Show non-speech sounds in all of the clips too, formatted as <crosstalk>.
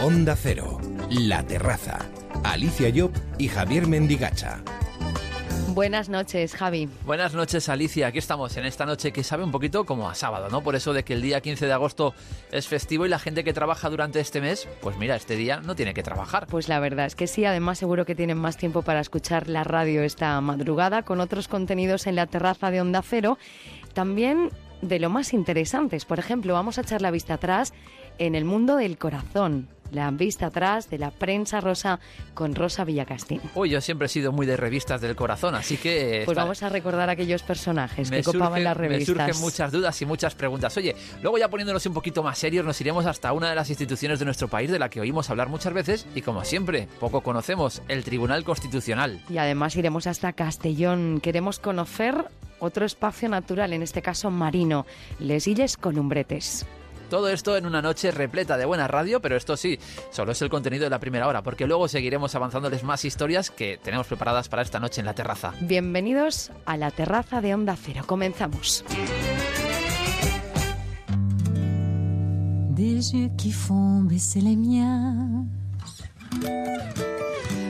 Onda Cero, La Terraza, Alicia Job y Javier Mendigacha. Buenas noches, Javi. Buenas noches, Alicia. Aquí estamos en esta noche que sabe un poquito como a sábado, ¿no? Por eso de que el día 15 de agosto es festivo y la gente que trabaja durante este mes, pues mira, este día no tiene que trabajar. Pues la verdad es que sí, además seguro que tienen más tiempo para escuchar la radio esta madrugada con otros contenidos en la terraza de Onda Cero. También de lo más interesantes. Por ejemplo, vamos a echar la vista atrás en el mundo del corazón la vista atrás de la prensa rosa con Rosa Villacastín. Uy, yo siempre he sido muy de revistas del corazón, así que... Pues vamos a recordar aquellos personajes que copaban las revistas. Me surgen muchas dudas y muchas preguntas. Oye, luego ya poniéndonos un poquito más serios, nos iremos hasta una de las instituciones de nuestro país de la que oímos hablar muchas veces y como siempre, poco conocemos, el Tribunal Constitucional. Y además iremos hasta Castellón. Queremos conocer otro espacio natural, en este caso marino, Les Illes Columbretes. Todo esto en una noche repleta de buena radio, pero esto sí, solo es el contenido de la primera hora, porque luego seguiremos avanzándoles más historias que tenemos preparadas para esta noche en la terraza. Bienvenidos a la terraza de Onda Cero. Comenzamos. Des yeux qui font baisser les miens.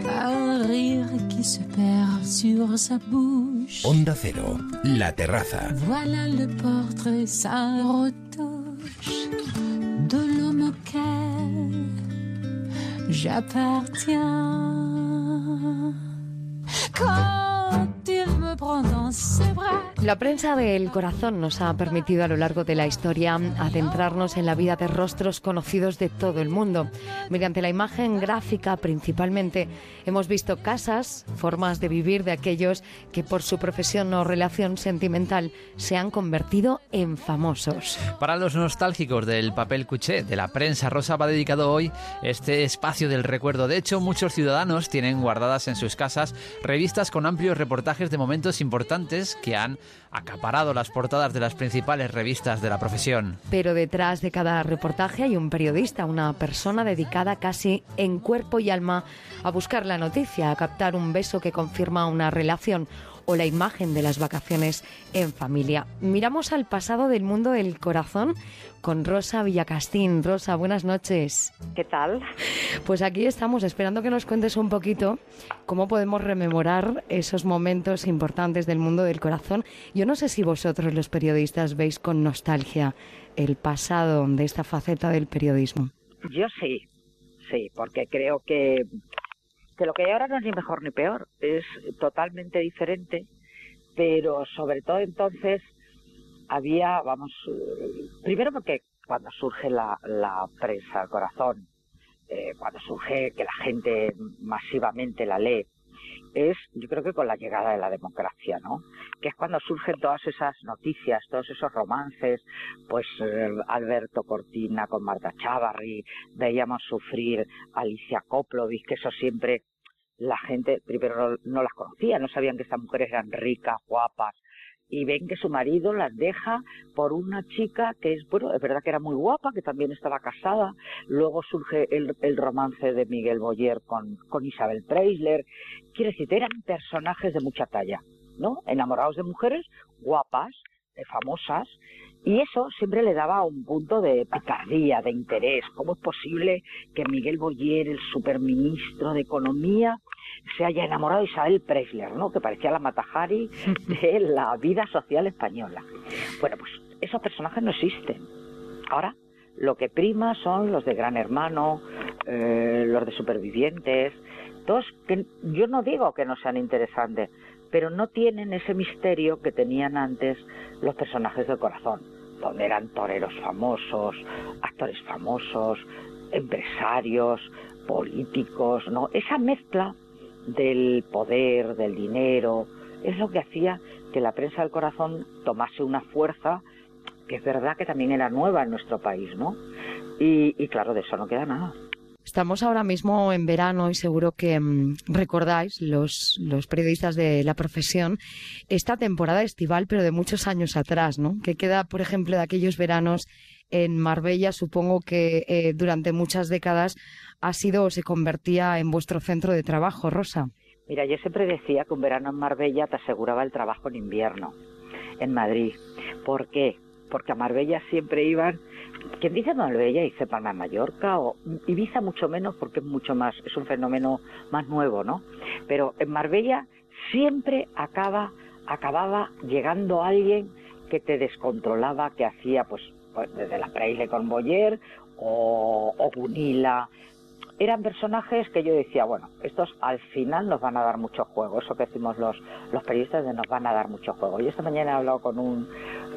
Un rire qui se perd sur sa bouche. Onda Cero, la terraza. Voilà le portrait sans de l'homme auquel j'appartiens. La prensa del corazón nos ha permitido a lo largo de la historia adentrarnos en la vida de rostros conocidos de todo el mundo. Mediante la imagen gráfica principalmente hemos visto casas, formas de vivir de aquellos que por su profesión o relación sentimental se han convertido en famosos. Para los nostálgicos del papel cuché de la prensa rosa va dedicado hoy este espacio del recuerdo. De hecho, muchos ciudadanos tienen guardadas en sus casas revistas con amplios reportajes de momentos importantes que han acaparado las portadas de las principales revistas de la profesión. Pero detrás de cada reportaje hay un periodista, una persona dedicada casi en cuerpo y alma a buscar la noticia, a captar un beso que confirma una relación o la imagen de las vacaciones en familia. Miramos al pasado del mundo del corazón con Rosa Villacastín. Rosa, buenas noches. ¿Qué tal? Pues aquí estamos esperando que nos cuentes un poquito cómo podemos rememorar esos momentos importantes del mundo del corazón. Yo no sé si vosotros los periodistas veis con nostalgia el pasado de esta faceta del periodismo. Yo sí, sí, porque creo que que lo que hay ahora no es ni mejor ni peor, es totalmente diferente, pero sobre todo entonces había, vamos, primero porque cuando surge la, la prensa al corazón, eh, cuando surge que la gente masivamente la lee, es, yo creo que con la llegada de la democracia, ¿no? Que es cuando surgen todas esas noticias, todos esos romances, pues eh, Alberto Cortina con Marta Chavarri, veíamos sufrir Alicia Koplovich, que eso siempre la gente primero no, las conocía, no sabían que estas mujeres eran ricas, guapas, y ven que su marido las deja por una chica que es, bueno, es verdad que era muy guapa, que también estaba casada. Luego surge el, el romance de Miguel Boyer con, con Isabel Preisler. Quiere decir, eran personajes de mucha talla, ¿no? Enamorados de mujeres guapas, de famosas, y eso siempre le daba un punto de picardía, de interés. ¿Cómo es posible que Miguel Boyer, el superministro de Economía, se haya enamorado de Isabel Preisler, ¿no? que parecía la Matajari de <laughs> la vida social española. Bueno, pues esos personajes no existen. Ahora, lo que prima son los de Gran Hermano, eh, los de Supervivientes, todos que yo no digo que no sean interesantes, pero no tienen ese misterio que tenían antes los personajes del corazón, donde eran toreros famosos, actores famosos, empresarios, políticos, ¿no? Esa mezcla del poder, del dinero, es lo que hacía que la prensa del corazón tomase una fuerza que es verdad que también era nueva en nuestro país, ¿no? Y, y claro, de eso no queda nada. Estamos ahora mismo en verano y seguro que mm, recordáis los, los periodistas de la profesión esta temporada estival, pero de muchos años atrás, ¿no? Que queda, por ejemplo, de aquellos veranos en Marbella, supongo que eh, durante muchas décadas ha sido o se convertía en vuestro centro de trabajo, Rosa. Mira, yo siempre decía que un verano en Marbella te aseguraba el trabajo en invierno, en Madrid. ¿Por qué? porque a Marbella siempre iban, quien dice Marbella dice Palma de Mallorca o Ibiza mucho menos porque es mucho más, es un fenómeno más nuevo, ¿no? Pero en Marbella siempre acaba, acababa llegando alguien que te descontrolaba, que hacía pues, pues desde la Preile con Boyer o, o eran personajes que yo decía, bueno, estos al final nos van a dar mucho juego, eso que decimos los, los periodistas de nos van a dar mucho juego. Y esta mañana he hablado con un,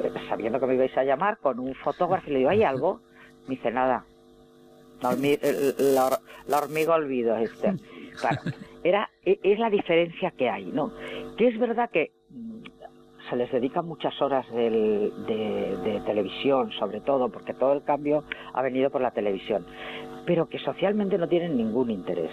eh, sabiendo que me ibais a llamar, con un fotógrafo y le digo, ¿hay algo? Me dice, nada. La, la la hormiga olvido este. Claro, era, e- es la diferencia que hay, ¿no? Que es verdad que mm, se les dedican muchas horas del- de, de televisión, sobre todo, porque todo el cambio ha venido por la televisión, pero que socialmente no tienen ningún interés.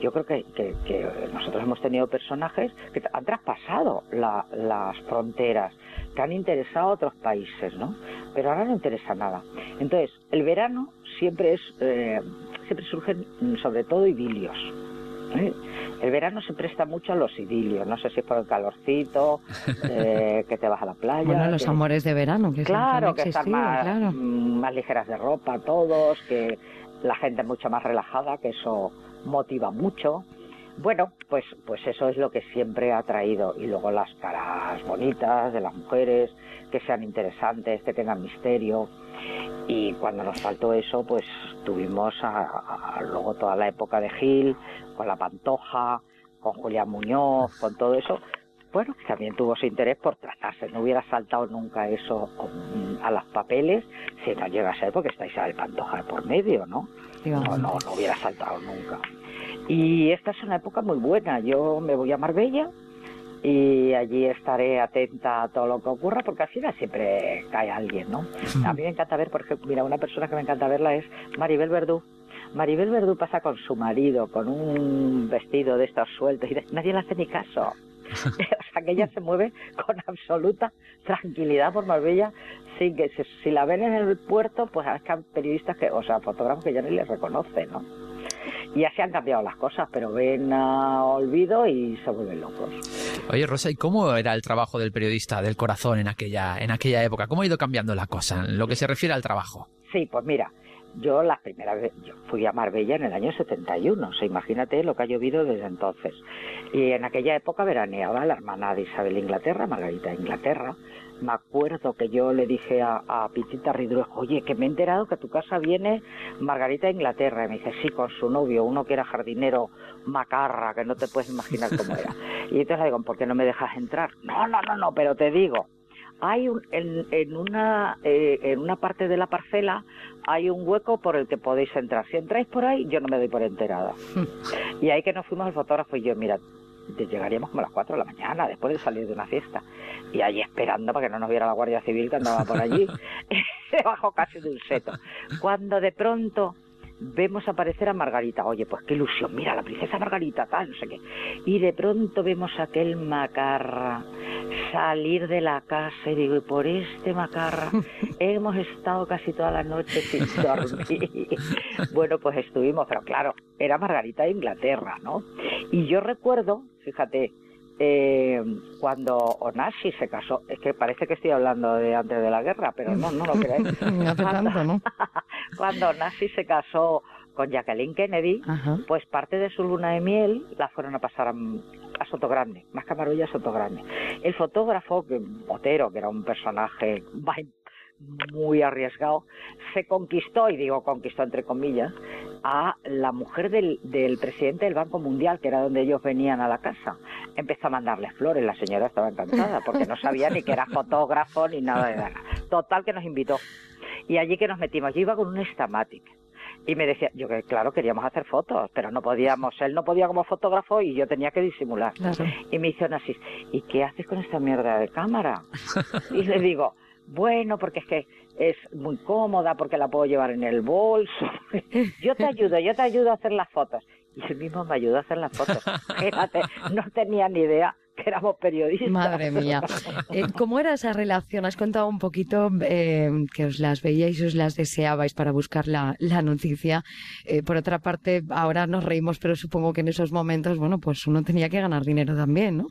Yo creo que, que- que nosotros hemos tenido personajes que han traspasado la- las fronteras, que han interesado a otros países, ¿no? Pero ahora no interesa nada. Entonces, el verano siempre es, eh, siempre surgen sobre todo idilios. ¿eh? El verano se presta mucho a los idilios, no sé si es por el calorcito, <laughs> eh, que te vas a la playa. Bueno, los que- amores de verano, que Claro, que están existido, más, claro. más ligeras de ropa todos, que la gente es mucho más relajada, que eso motiva mucho. Bueno, pues, pues eso es lo que siempre ha traído. Y luego las caras bonitas de las mujeres, que sean interesantes, que tengan misterio. Y cuando nos faltó eso, pues tuvimos a- a- luego toda la época de Gil, con la Pantoja, con Julián Muñoz, con todo eso. Bueno, que también tuvo su interés por tratarse. No hubiera saltado nunca eso a los papeles si no llega a ser porque está Isabel Pantoja por medio, ¿no? No, no, no hubiera saltado nunca. Y esta es una época muy buena. Yo me voy a Marbella y allí estaré atenta a todo lo que ocurra porque al final siempre cae alguien, ¿no? A mí me encanta ver, por ejemplo, mira, una persona que me encanta verla es Maribel Verdú. Maribel Verdú pasa con su marido, con un vestido de estos sueltos y nadie le hace ni caso. <laughs> o sea, que ella se mueve con absoluta tranquilidad por Marbella sin que si, si la ven en el puerto, pues es que hay periodistas que, o sea, fotógrafos que ya ni les reconocen, ¿no? Y así han cambiado las cosas, pero ven a olvido y se vuelven locos. Oye, Rosa, ¿y cómo era el trabajo del periodista del corazón en aquella, en aquella época? ¿Cómo ha ido cambiando la cosa en lo que se refiere al trabajo? Sí, pues mira, yo la primera vez, yo fui a Marbella en el año 71, o sea, imagínate lo que ha llovido desde entonces. Y en aquella época veraneaba la hermana de Isabel Inglaterra, Margarita de Inglaterra. Me acuerdo que yo le dije a, a Pitita Ridruejo, oye, que me he enterado que a tu casa viene Margarita de Inglaterra. Y me dice, sí, con su novio, uno que era jardinero macarra, que no te puedes imaginar cómo era. <laughs> Y entonces le digo, ¿por qué no me dejas entrar? No, no, no, no, pero te digo, hay un, en, en una eh, en una parte de la parcela hay un hueco por el que podéis entrar. Si entráis por ahí, yo no me doy por enterada. <laughs> y ahí que nos fuimos el fotógrafo y yo, mira, llegaríamos como a las 4 de la mañana, después de salir de una fiesta. Y allí esperando para que no nos viera la Guardia Civil que andaba por allí, <laughs> debajo casi de un seto. Cuando de pronto vemos aparecer a Margarita, oye, pues qué ilusión, mira, la princesa Margarita, tal, no sé qué. Y de pronto vemos a aquel macarra salir de la casa y digo, y por este macarra <laughs> hemos estado casi toda la noche sin <laughs> dormir. bueno, pues estuvimos, pero claro, era Margarita de Inglaterra, ¿no? Y yo recuerdo, fíjate, eh, cuando Onassi se casó, es que parece que estoy hablando de antes de la guerra, pero no, no lo <laughs> creáis. No hace tanto, ¿no? <laughs> cuando Onassi se casó con Jacqueline Kennedy, Ajá. pues parte de su luna de miel la fueron a pasar a, a Sotogrande, más que a Marbella, Sotogrande. El fotógrafo, que, Otero, que era un personaje muy arriesgado, se conquistó, y digo conquistó entre comillas, a la mujer del, del presidente del Banco Mundial, que era donde ellos venían a la casa. Empezó a mandarles flores, la señora estaba encantada, porque no sabía ni que era fotógrafo ni nada de nada. Total que nos invitó. Y allí que nos metimos, yo iba con un Stamatic. Y me decía, yo que claro, queríamos hacer fotos, pero no podíamos, él no podía como fotógrafo y yo tenía que disimular. Claro. Y me hizo así, ¿y qué haces con esta mierda de cámara? Y le digo, bueno, porque es que es muy cómoda, porque la puedo llevar en el bolso. <laughs> Yo te ayudo, yo te ayudo a hacer las fotos. Y él mismo me ayudó a hacer las fotos. <laughs> Fíjate, no tenía ni idea <laughs> que éramos periodistas. Madre mía. Eh, ¿Cómo era esa relación? Has contado un poquito eh, que os las veíais y os las deseabais para buscar la, la noticia. Eh, por otra parte, ahora nos reímos, pero supongo que en esos momentos, bueno, pues uno tenía que ganar dinero también, ¿no?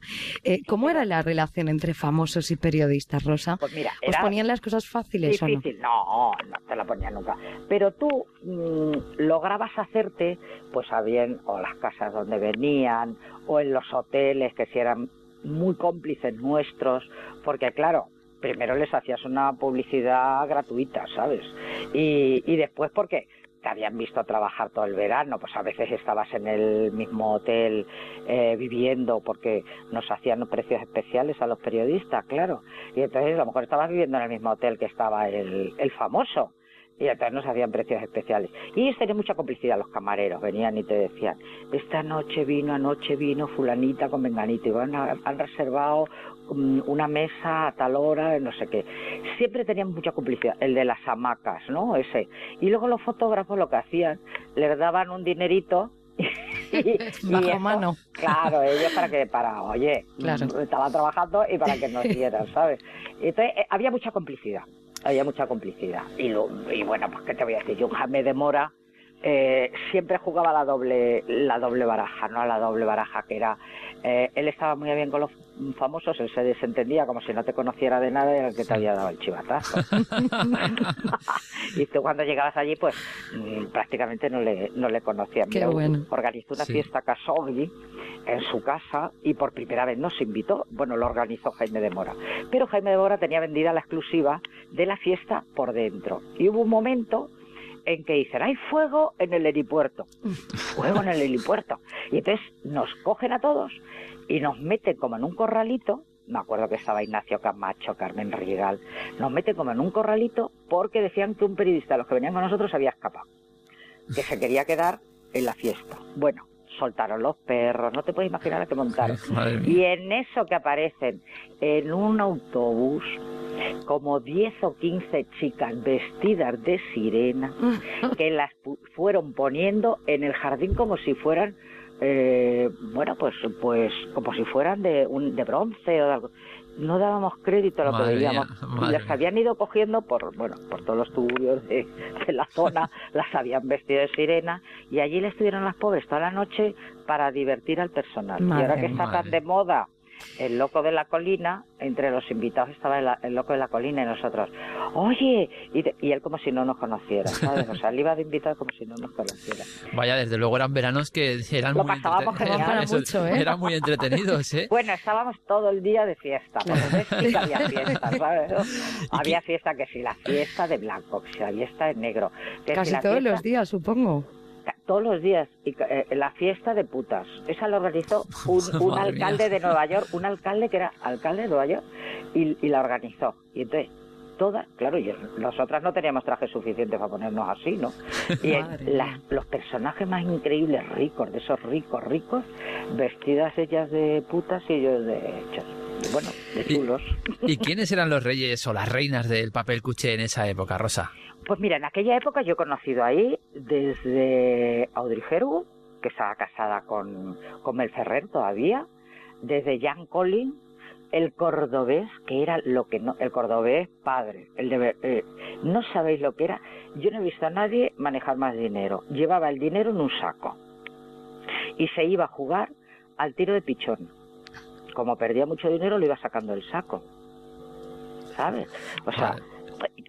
¿Cómo era la relación entre famosos y periodistas, Rosa? Pues mira, ¿Os ponían las cosas fáciles o no? difícil. No, no te la ponía nunca. Pero tú mm, lograbas hacerte, pues a bien, o las casas donde venían, o en los hoteles, que si eran muy cómplices nuestros, porque claro, primero les hacías una publicidad gratuita, ¿sabes? Y, y después porque te habían visto trabajar todo el verano, pues a veces estabas en el mismo hotel eh, viviendo porque nos hacían precios especiales a los periodistas, claro. Y entonces a lo mejor estabas viviendo en el mismo hotel que estaba el, el famoso. Y entonces nos hacían precios especiales. Y ellos tenían mucha complicidad, los camareros. Venían y te decían, esta noche vino, anoche vino fulanita con menganito. Y van a- han reservado mm, una mesa a tal hora, no sé qué. Siempre tenían mucha complicidad. El de las hamacas, ¿no? Ese. Y luego los fotógrafos lo que hacían, les daban un dinerito. <laughs> y, <laughs> Bajo eso- mano. Claro, ellos para que, para, oye, Claro. mm, estaba trabajando y para <laughs> que nos dieran, ¿sabes? Entonces, eh, había mucha complicidad, había mucha complicidad. Y, lo, y bueno, pues, ¿qué te voy a decir? Yo, Jaime de Mora, eh, siempre jugaba la doble, la doble baraja, ¿no? La doble baraja que era, eh, él estaba muy bien con los famosos, él se desentendía como si no te conociera de nada y era el que te había dado el chivatazo. <laughs> <laughs> y tú cuando llegabas allí, pues mm, prácticamente no le, no le conocías. Qué Mira, bueno. Organizó una Sí. fiesta Khashoggi en su casa y por primera vez nos invitó. Bueno, lo organizó Jaime de Mora. Pero Jaime de Mora tenía vendida la exclusiva de la fiesta por dentro. Y hubo un momento en que dicen, hay fuego en el helipuerto. Fuego en el helipuerto. Y entonces nos cogen a todos y nos meten como en un corralito. Me acuerdo que estaba Ignacio Camacho, Carmen Rigal. Nos meten como en un corralito porque decían que un periodista de los que venían con nosotros había escapado. Que se quería quedar en la fiesta. Bueno, soltaron los perros, no te puedes imaginar a qué montaron. <laughs> Y en eso que aparecen en un autobús como 10 o 15 chicas vestidas de sirena <laughs> que las pu- fueron poniendo en el jardín como si fueran eh, bueno pues pues como si fueran de un de bronce o de algo. No dábamos crédito a lo Madre que mía, veíamos. Las habían ido cogiendo por bueno por todos los tuburios de, de la zona <laughs> las habían vestido de sirena y allí le estuvieron las pobres toda la noche para divertir al personal. Y ahora que está tan de moda el loco de la colina, entre los invitados estaba el, el loco de la colina y nosotros, oye, y, de- y él como si no nos conociera, ¿sabes? O sea, él iba de invitado como si no nos conociera. Vaya, desde luego eran veranos que eran Lo muy, pasábamos entrete- genial. Para Eso, mucho, ¿eh? eran muy entretenidos, ¿eh? Bueno, estábamos todo el día de fiesta, porque sí había <laughs> fiesta, ¿sabes? ¿Y Había fiesta que si la fiesta de blanco, que si la fiesta de negro, que si Casi la todos fiesta- los días, supongo. Todos los días. Y eh, la fiesta de putas. Esa lo organizó <laughs> un, alcalde mía. de Nueva York un alcalde que era alcalde de Nueva York y, y la organizó. Y entonces todas claro y nosotras no teníamos traje suficiente para ponernos así no y las- los personajes más increíbles ricos de esos ricos ricos vestidas ellas de putas y ellos de y bueno de Y- chulos. ¿Y <laughs> quiénes eran los reyes o las reinas del papel cuché en esa época, Rosa? Pues mira, en aquella época yo he conocido ahí desde Audrey que estaba casada con, con Mel Ferrer todavía, desde Jan Collins, el cordobés, que era lo que no, el cordobés padre, el de, eh, no sabéis lo que era, yo no he visto a nadie manejar más dinero, llevaba el dinero en un saco y se iba a jugar al tiro de pichón. Como perdía mucho dinero, lo iba sacando del saco. ¿Sabes? O sea,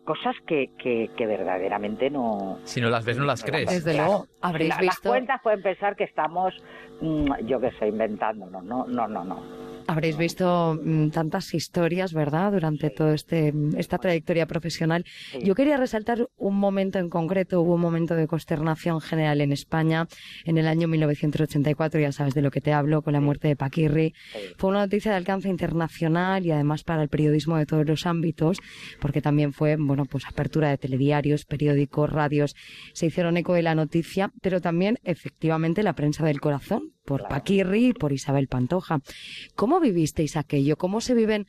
cosas que, que, que verdaderamente no... Si no las ves, no las crees. Desde luego, habréis La- Las visto, cuentas pueden pensar que estamos, mm, yo qué sé, inventándonos. No, no, no, no. Habréis visto mm, tantas historias, ¿verdad? Durante todo este esta trayectoria profesional. Yo quería resaltar un momento en concreto, hubo un momento de consternación general en España en el año 1984, ya sabes de lo que te hablo, con la muerte de Paquirri. Fue una noticia de alcance internacional y además para el periodismo de todos los ámbitos, porque también fue, bueno, pues apertura de telediarios, periódicos, radios, se hicieron eco de la noticia, pero también efectivamente la prensa del corazón, por. Paquirri y por Isabel Pantoja. ¿Cómo vivisteis aquello? ¿Cómo se viven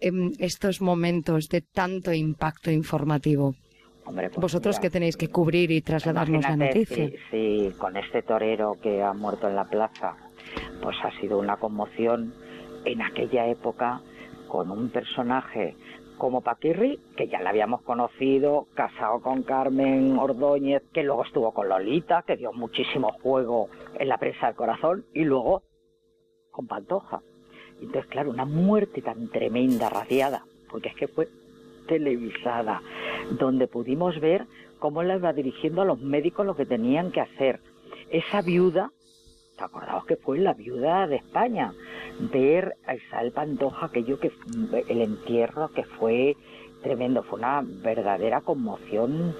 em, estos momentos de tanto impacto informativo? Hombre, pues Vosotros mira, que tenéis que cubrir y trasladarnos la noticia. Si, si con este torero que ha muerto en la plaza, pues ha sido una conmoción en aquella época con un personaje como Paquirri, que ya la habíamos conocido, casado con Carmen Ordóñez, que luego estuvo con Lolita, que dio muchísimo juego en la prensa del corazón, y luego con Pantoja. Entonces, claro, una muerte tan tremenda, radiada, porque es que fue televisada, donde pudimos ver cómo la iba dirigiendo a los médicos lo que tenían que hacer. Esa viuda, ¿te acordabas que fue la viuda de España? Ver a Isabel Pantoja, aquello que el entierro que fue tremendo, fue una verdadera conmoción,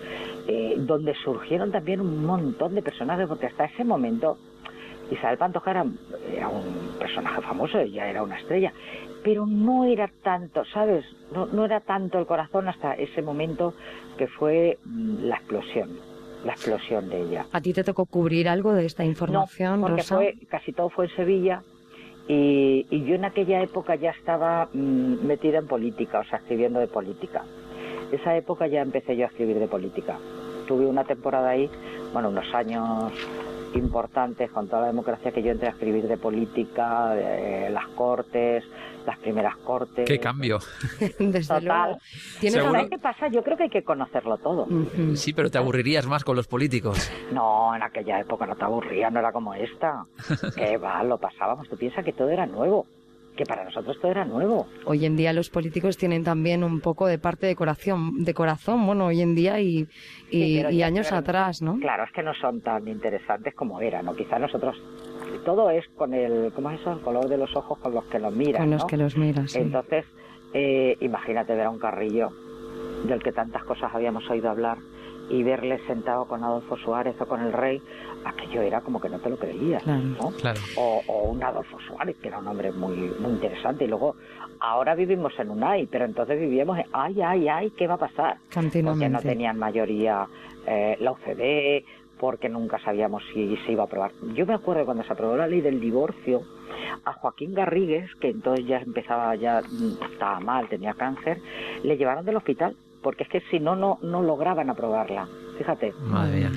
eh, donde surgieron también un montón de personajes, porque hasta ese momento Isabel Pantoja era, un personaje famoso, ella era una estrella, pero no era tanto, ¿sabes? No, no era tanto el corazón hasta ese momento que fue mm, la explosión, la explosión de ella. ¿A ti te tocó cubrir algo de esta información, no, porque Fue, casi todo fue en Sevilla y, y, yo en aquella época ya estaba mm, metida en política, o sea, escribiendo de política. Esa época ya empecé yo a escribir de política. Tuve una temporada ahí, bueno, unos años importantes con toda la democracia que yo entré a escribir de política, de las cortes, las primeras cortes. ¡Qué cambio! <laughs> Desde Total. ¿Sabes qué pasa? Yo creo que hay que conocerlo todo. Sí, pero te aburrirías más con los políticos. No, en aquella época no te aburría, no era como esta. <laughs> que va, lo pasábamos. Tú piensas que todo era nuevo que para nosotros todo era nuevo. Hoy en día los políticos tienen también un poco de parte de corazón, de corazón bueno, hoy en día y, y, años atrás, ¿no? Claro, es que no son tan interesantes como eran, ¿no? Quizá nosotros todo es con el, ¿cómo es eso? El color de los ojos con los que los miras, Con los que los miras, Entonces, eh, imagínate ver a un carrillo del que tantas cosas habíamos oído hablar y verle sentado con Adolfo Suárez o con el rey, aquello era como que no te lo creías, ¿no? O, un Adolfo Suárez, que era un hombre muy, muy interesante, y luego, ahora vivimos en un ay, pero entonces vivíamos en ay, ay, ay, ¿qué va a pasar? Porque no tenían mayoría eh, la UCD, porque nunca sabíamos si se iba a aprobar. Yo me acuerdo cuando se aprobó la ley del divorcio, a Joaquín Garrigues, que entonces ya empezaba, ya mm, estaba mal, tenía cáncer, le llevaron del hospital porque es que si no, no, no lograban aprobarla. Fíjate. Madre mía.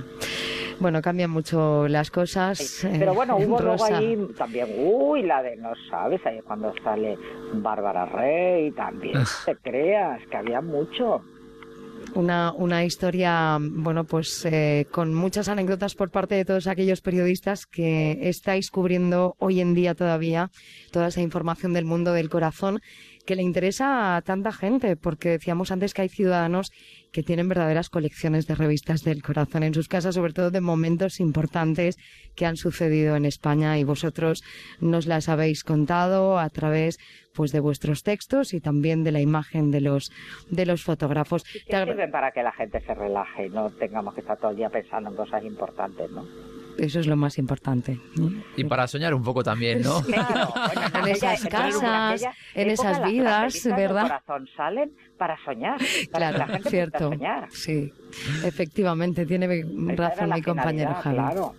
Bueno, cambian mucho las cosas. Pero bueno, hubo luego ahí también, uy, la de, no sabes, ahí cuando sale Bárbara Rey, también te creas, que había mucho. Una, una historia, bueno, pues eh, con muchas anécdotas por parte de todos aquellos periodistas que estáis cubriendo hoy en día todavía toda esa información del mundo del corazón que le interesa a tanta gente, porque decíamos antes que hay ciudadanos que tienen verdaderas colecciones de revistas del corazón en sus casas, sobre todo de momentos importantes que han sucedido en España y vosotros nos las habéis contado a través pues de vuestros textos y también de la imagen de los de los fotógrafos. sirven para que la gente se relaje y no tengamos que estar todo el día pensando en cosas importantes, ¿no? Eso es lo más importante. Y para soñar un poco también, ¿no? Claro, <laughs> en <laughs> esas casas, en esas vidas, ¿verdad? corazón salen para soñar. Para claro, la cierto. Soñar. Sí, efectivamente, tiene razón mi compañero Javi. Claro.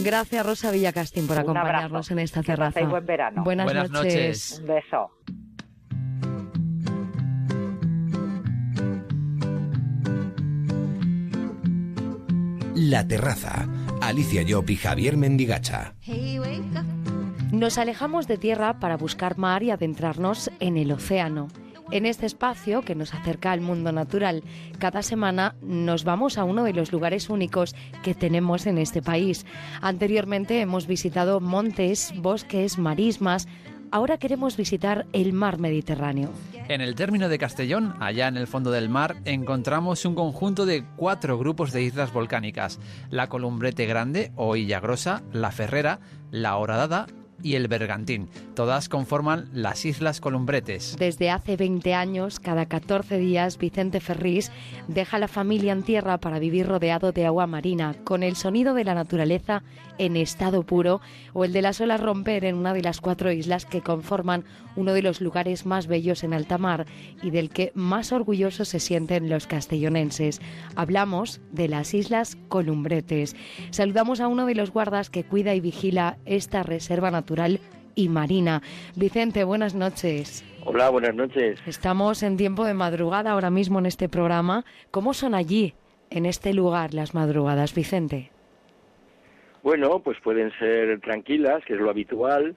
Gracias Rosa Villacastín por acompañarnos en esta terraza. buen verano. Buenas, Buenas noches. Un beso. La terraza. Alicia Llop y Javier Mendigacha. Nos alejamos de tierra para buscar mar y adentrarnos en el océano. En este espacio que nos acerca al mundo natural, cada semana nos vamos a uno de los lugares únicos que tenemos en este país. Anteriormente hemos visitado montes, bosques, marismas, ahora queremos visitar el mar Mediterráneo. En el término de Castellón, allá en el fondo del mar, encontramos un conjunto de cuatro grupos de islas volcánicas: la Columbrete Grande o Grosa, la Ferrera, la Horadada y el Bergantín. Todas conforman las Islas Columbretes. Desde hace 20 años, cada 14 días, Vicente Ferrís deja la familia en tierra para vivir rodeado de agua marina, con el sonido de la naturaleza en estado puro o el de las olas romper en una de las cuatro islas que conforman uno de los lugares más bellos en alta mar y del que más orgullosos se sienten los castellonenses. Hablamos de las Islas Columbretes. Saludamos a uno de los guardas que cuida y vigila esta reserva natural y marina. Vicente, buenas noches. Hola, buenas noches. Estamos en tiempo de madrugada ahora mismo en este programa. ¿Cómo son allí, en este lugar, las madrugadas, Vicente? Bueno, pues pueden ser tranquilas, que es lo habitual,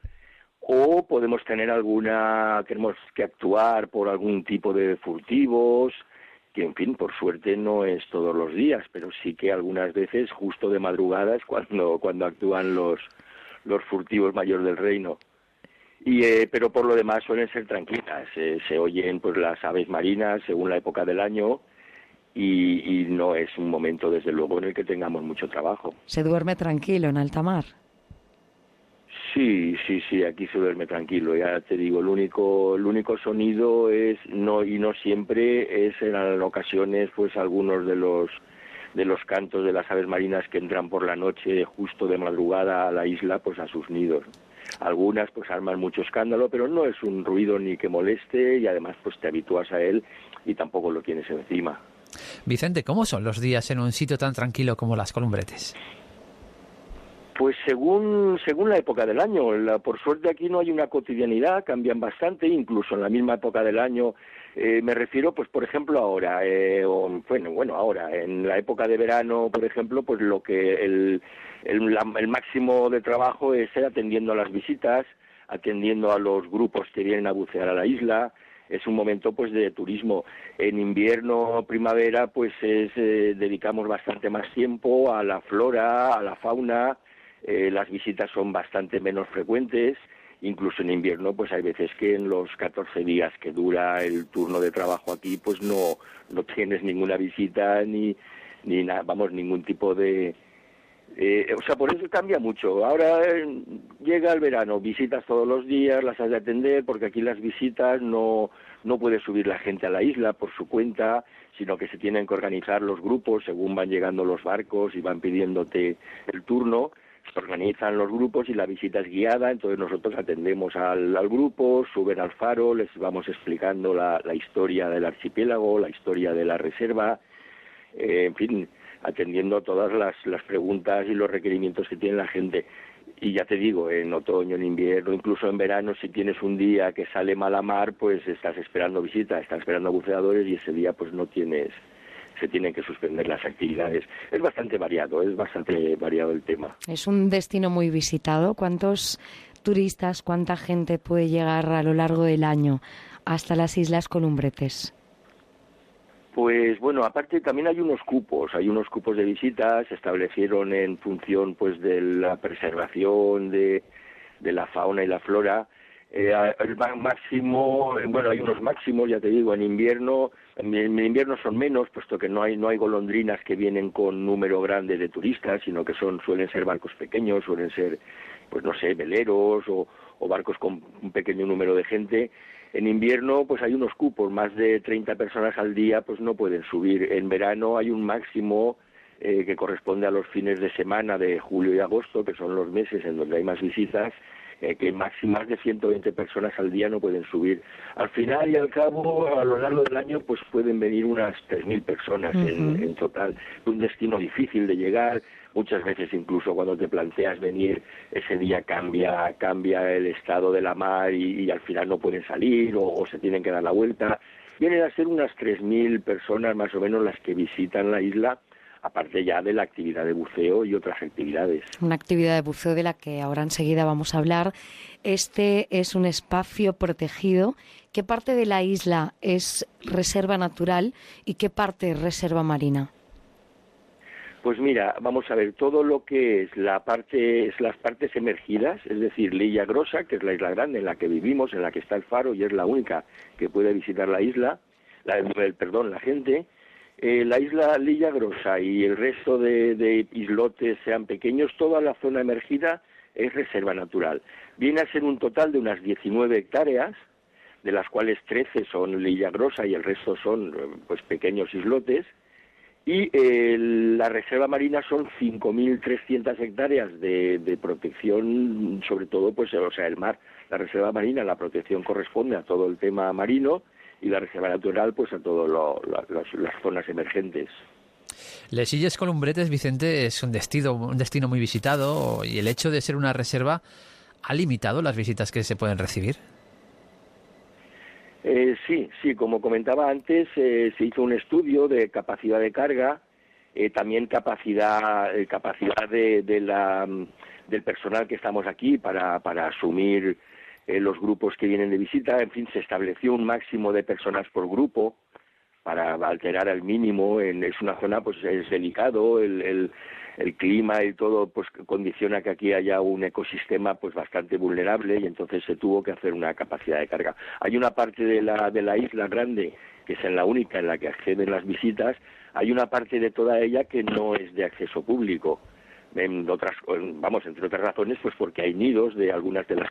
o podemos tener alguna, tenemos que actuar por algún tipo de furtivos, que en fin, por suerte no es todos los días, pero sí que algunas veces justo de madrugada es cuando, cuando actúan los, los furtivos mayores del reino. Y, eh, pero por lo demás suelen ser tranquilas, eh, se oyen pues las aves marinas según la época del año y, y no es un momento desde luego en el que tengamos mucho trabajo. Se duerme tranquilo en alta mar. Sí, sí, sí, aquí se duerme tranquilo. Ya te digo, el único, el único sonido es no y no siempre es en ocasiones, pues algunos de los de los cantos de las aves marinas que entran por la noche justo de madrugada a la isla, pues a sus nidos. Algunas pues arman mucho escándalo, pero no es un ruido ni que moleste y además pues te habitúas a él y tampoco lo tienes encima. Vicente, ¿cómo son los días en un sitio tan tranquilo como las Columbretes? Pues según, según la época del año. La, por suerte aquí no hay una cotidianidad, cambian bastante, incluso en la misma época del año. Eh, me refiero, pues por ejemplo ahora, eh, o, bueno, bueno, ahora, en la época de verano, por ejemplo, pues lo que el, el, la, el máximo de trabajo es atendiendo a las visitas, atendiendo a los grupos que vienen a bucear a la isla, es un momento pues de turismo. En invierno, primavera, pues es, eh, dedicamos bastante más tiempo a la flora, a la fauna, eh, las visitas son bastante menos frecuentes, incluso en invierno, pues hay veces que en los 14 días que dura el turno de trabajo aquí, pues no, no tienes ninguna visita ni, ni vamos, ningún tipo de... Eh, o sea, por eso cambia mucho. Ahora eh, llega el verano, visitas todos los días, las has de atender, porque aquí las visitas no, no puede subir la gente a la isla por su cuenta, sino que se tienen que organizar los grupos según van llegando los barcos y van pidiéndote el turno organizan los grupos y la visita es guiada, entonces nosotros atendemos al, al grupo, suben al faro, les vamos explicando la, la, historia del archipiélago, la historia de la reserva, eh, en fin, atendiendo todas las, las preguntas y los requerimientos que tiene la gente. Y ya te digo, en otoño, en invierno, incluso en verano, si tienes un día que sale mal a mar, pues estás esperando visita, estás esperando buceadores y ese día pues no tienes se tienen que suspender las actividades. Es bastante variado, es bastante variado el tema. Es un destino muy visitado. ¿Cuántos turistas, cuánta gente puede llegar a lo largo del año hasta las Islas Columbretes? Pues bueno, aparte también hay unos cupos, hay unos cupos de visitas, se establecieron en función pues de la preservación de, de la fauna y la flora. Eh, el máximo, bueno, hay unos máximos, ya te digo, en invierno en, invierno son menos, puesto que no hay, no hay golondrinas que vienen con número grande de turistas, sino que son, suelen ser barcos pequeños, suelen ser, pues no sé, veleros o, o barcos con un pequeño número de gente. En invierno, pues hay unos cupos, más de 30 personas al día, pues no pueden subir. En verano hay un máximo eh, que corresponde a los fines de semana de julio y agosto, que son los meses en donde hay más visitas, eh, que máximas de 120 personas al día no pueden subir. Al final y al cabo, a lo largo del año, pues pueden venir unas 3.000 personas en, en total. Un destino difícil de llegar, muchas veces incluso cuando te planteas venir ese día cambia cambia el estado de la mar y, y al final no pueden salir o, o, se tienen que dar la vuelta vienen a ser unas 3.000 personas más o menos las que visitan la isla aparte ya de la actividad de buceo y otras actividades. Una actividad de buceo de la que ahora enseguida vamos a hablar. Este es un espacio protegido. ¿Qué parte de la isla es reserva natural y qué parte es reserva marina? Pues mira, vamos a ver todo lo que es la parte, es las partes emergidas, es decir, Lilla Grosa, que es la isla grande en la que vivimos, en la que está el faro y es la única que puede visitar la isla, la, el, perdón, la gente, eh, la isla Lilla Grosa y el resto de, islotes sean pequeños, toda la zona emergida es reserva natural. Viene a ser un total de unas 19 hectáreas, de las cuales 13 son Lilla Grosa y el resto son pues pequeños islotes. Y eh, la reserva marina son 5.300 hectáreas de, de, protección, sobre todo, pues, o sea, el mar. La reserva marina, la protección corresponde a todo el tema marino y la reserva natural pues a todas las, las, zonas emergentes. Les Illes Columbretes, Vicente, es un destino, un destino muy visitado y el hecho de ser una reserva ha limitado las visitas que se pueden recibir. Eh, sí, sí, como comentaba antes, eh, se hizo un estudio de capacidad de carga, eh, también capacidad, capacidad de, de la, del personal que estamos aquí para, para asumir eh, los grupos que vienen de visita, en fin, se estableció un máximo de personas por grupo para alterar al mínimo, en, es una zona pues es delicado, el, el, el clima y todo pues condiciona que aquí haya un ecosistema pues bastante vulnerable y entonces se tuvo que hacer una capacidad de carga. Hay una parte de la, de la isla grande que es la única en la que acceden las visitas, hay una parte de toda ella que no es de acceso público. En otras, vamos, entre otras razones, pues porque hay nidos de algunas de las.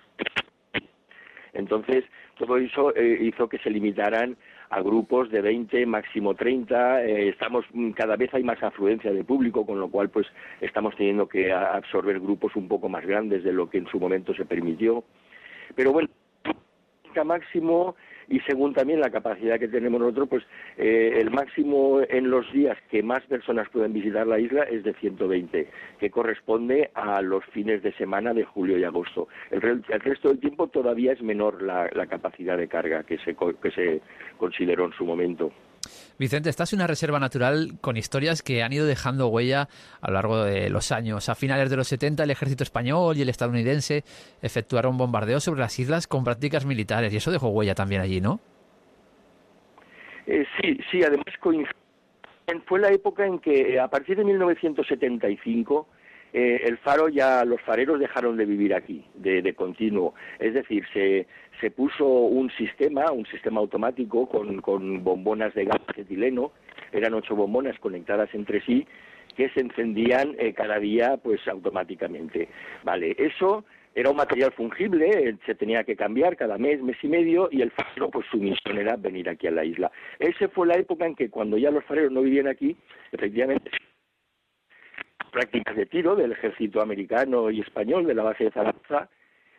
Entonces, todo eso eh, hizo que se limitaran a grupos de 20, máximo 30. Eh, estamos mm, cada vez hay más afluencia de público, con lo cual pues estamos teniendo que absorber grupos un poco más grandes de lo que en su momento se permitió. Pero bueno, máximo y según también la capacidad que tenemos nosotros, pues eh, el máximo en los días que más personas pueden visitar la isla es de 120, que corresponde a los fines de semana de julio y agosto. El, resto del tiempo todavía es menor la, capacidad de carga que se, que se consideró en su momento. Vicente, esta es una reserva natural con historias que han ido dejando huella a lo largo de los años. A finales de los 70 el ejército español y el estadounidense efectuaron bombardeos sobre las islas con prácticas militares y eso dejó huella también allí, ¿no? Eh, sí, sí, además fue la época en que a partir de 1975 eh, el faro ya, los fareros dejaron de vivir aquí, de, continuo. Es decir, se, se puso un sistema, un sistema automático con, con bombonas de gas etileno, eran ocho bombonas conectadas entre sí, que se encendían eh, cada día pues automáticamente. Vale, eso era un material fungible, eh, se tenía que cambiar cada mes, mes y medio, y el faro, pues su misión era venir aquí a la isla. Esa fue la época en que cuando ya los fareros no vivían aquí, efectivamente prácticas de tiro del ejército americano y español de la base de Zaragoza.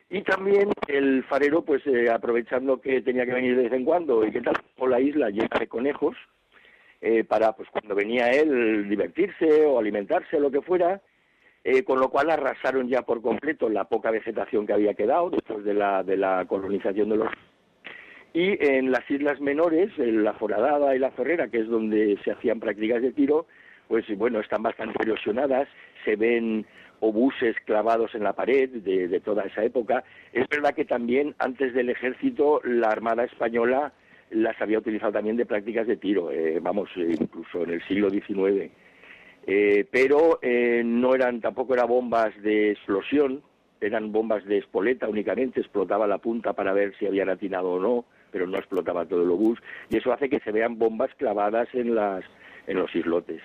Y también el farero pues eh, aprovechando que tenía que venir de vez en cuando y que tal por la isla llena de conejos eh, para pues cuando venía él divertirse o alimentarse lo que fuera eh, con lo cual arrasaron ya por completo la poca vegetación que había quedado después de la de la colonización de los y en las islas menores, en la Foradada y la Ferrera, que es donde se hacían prácticas de tiro, pues bueno, están bastante erosionadas, se ven obuses clavados en la pared de, toda esa época. Es verdad que también antes del ejército la Armada Española las había utilizado también de prácticas de tiro, eh, vamos, eh, incluso en el siglo XIX. Eh, pero no eran, tampoco eran bombas de explosión, eran bombas de espoleta únicamente, explotaba la punta para ver si habían atinado o no, pero no explotaba todo el obús, y eso hace que se vean bombas clavadas en, las, en los islotes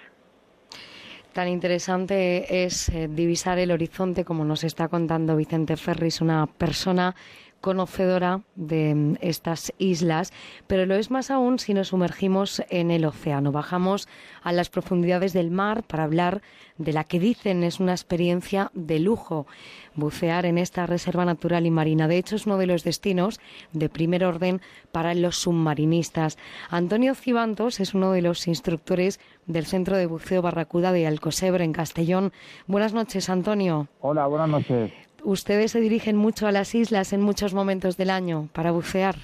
tan interesante es eh, divisar el horizonte, como nos está contando Vicente Ferris, una persona conocedora de mm, estas islas, pero lo es más aún si nos sumergimos en el océano. Bajamos a las profundidades del mar para hablar de la que dicen es una experiencia de lujo bucear en esta reserva natural y marina. De hecho, es uno de los destinos de primer orden para los submarinistas. Antonio Cibantos es uno de los instructores del Centro de Buceo Barracuda de Alcosebre, en Castellón. Buenas noches, Antonio. Hola, buenas noches. ¿Ustedes se dirigen mucho a las islas en muchos momentos del año para bucear?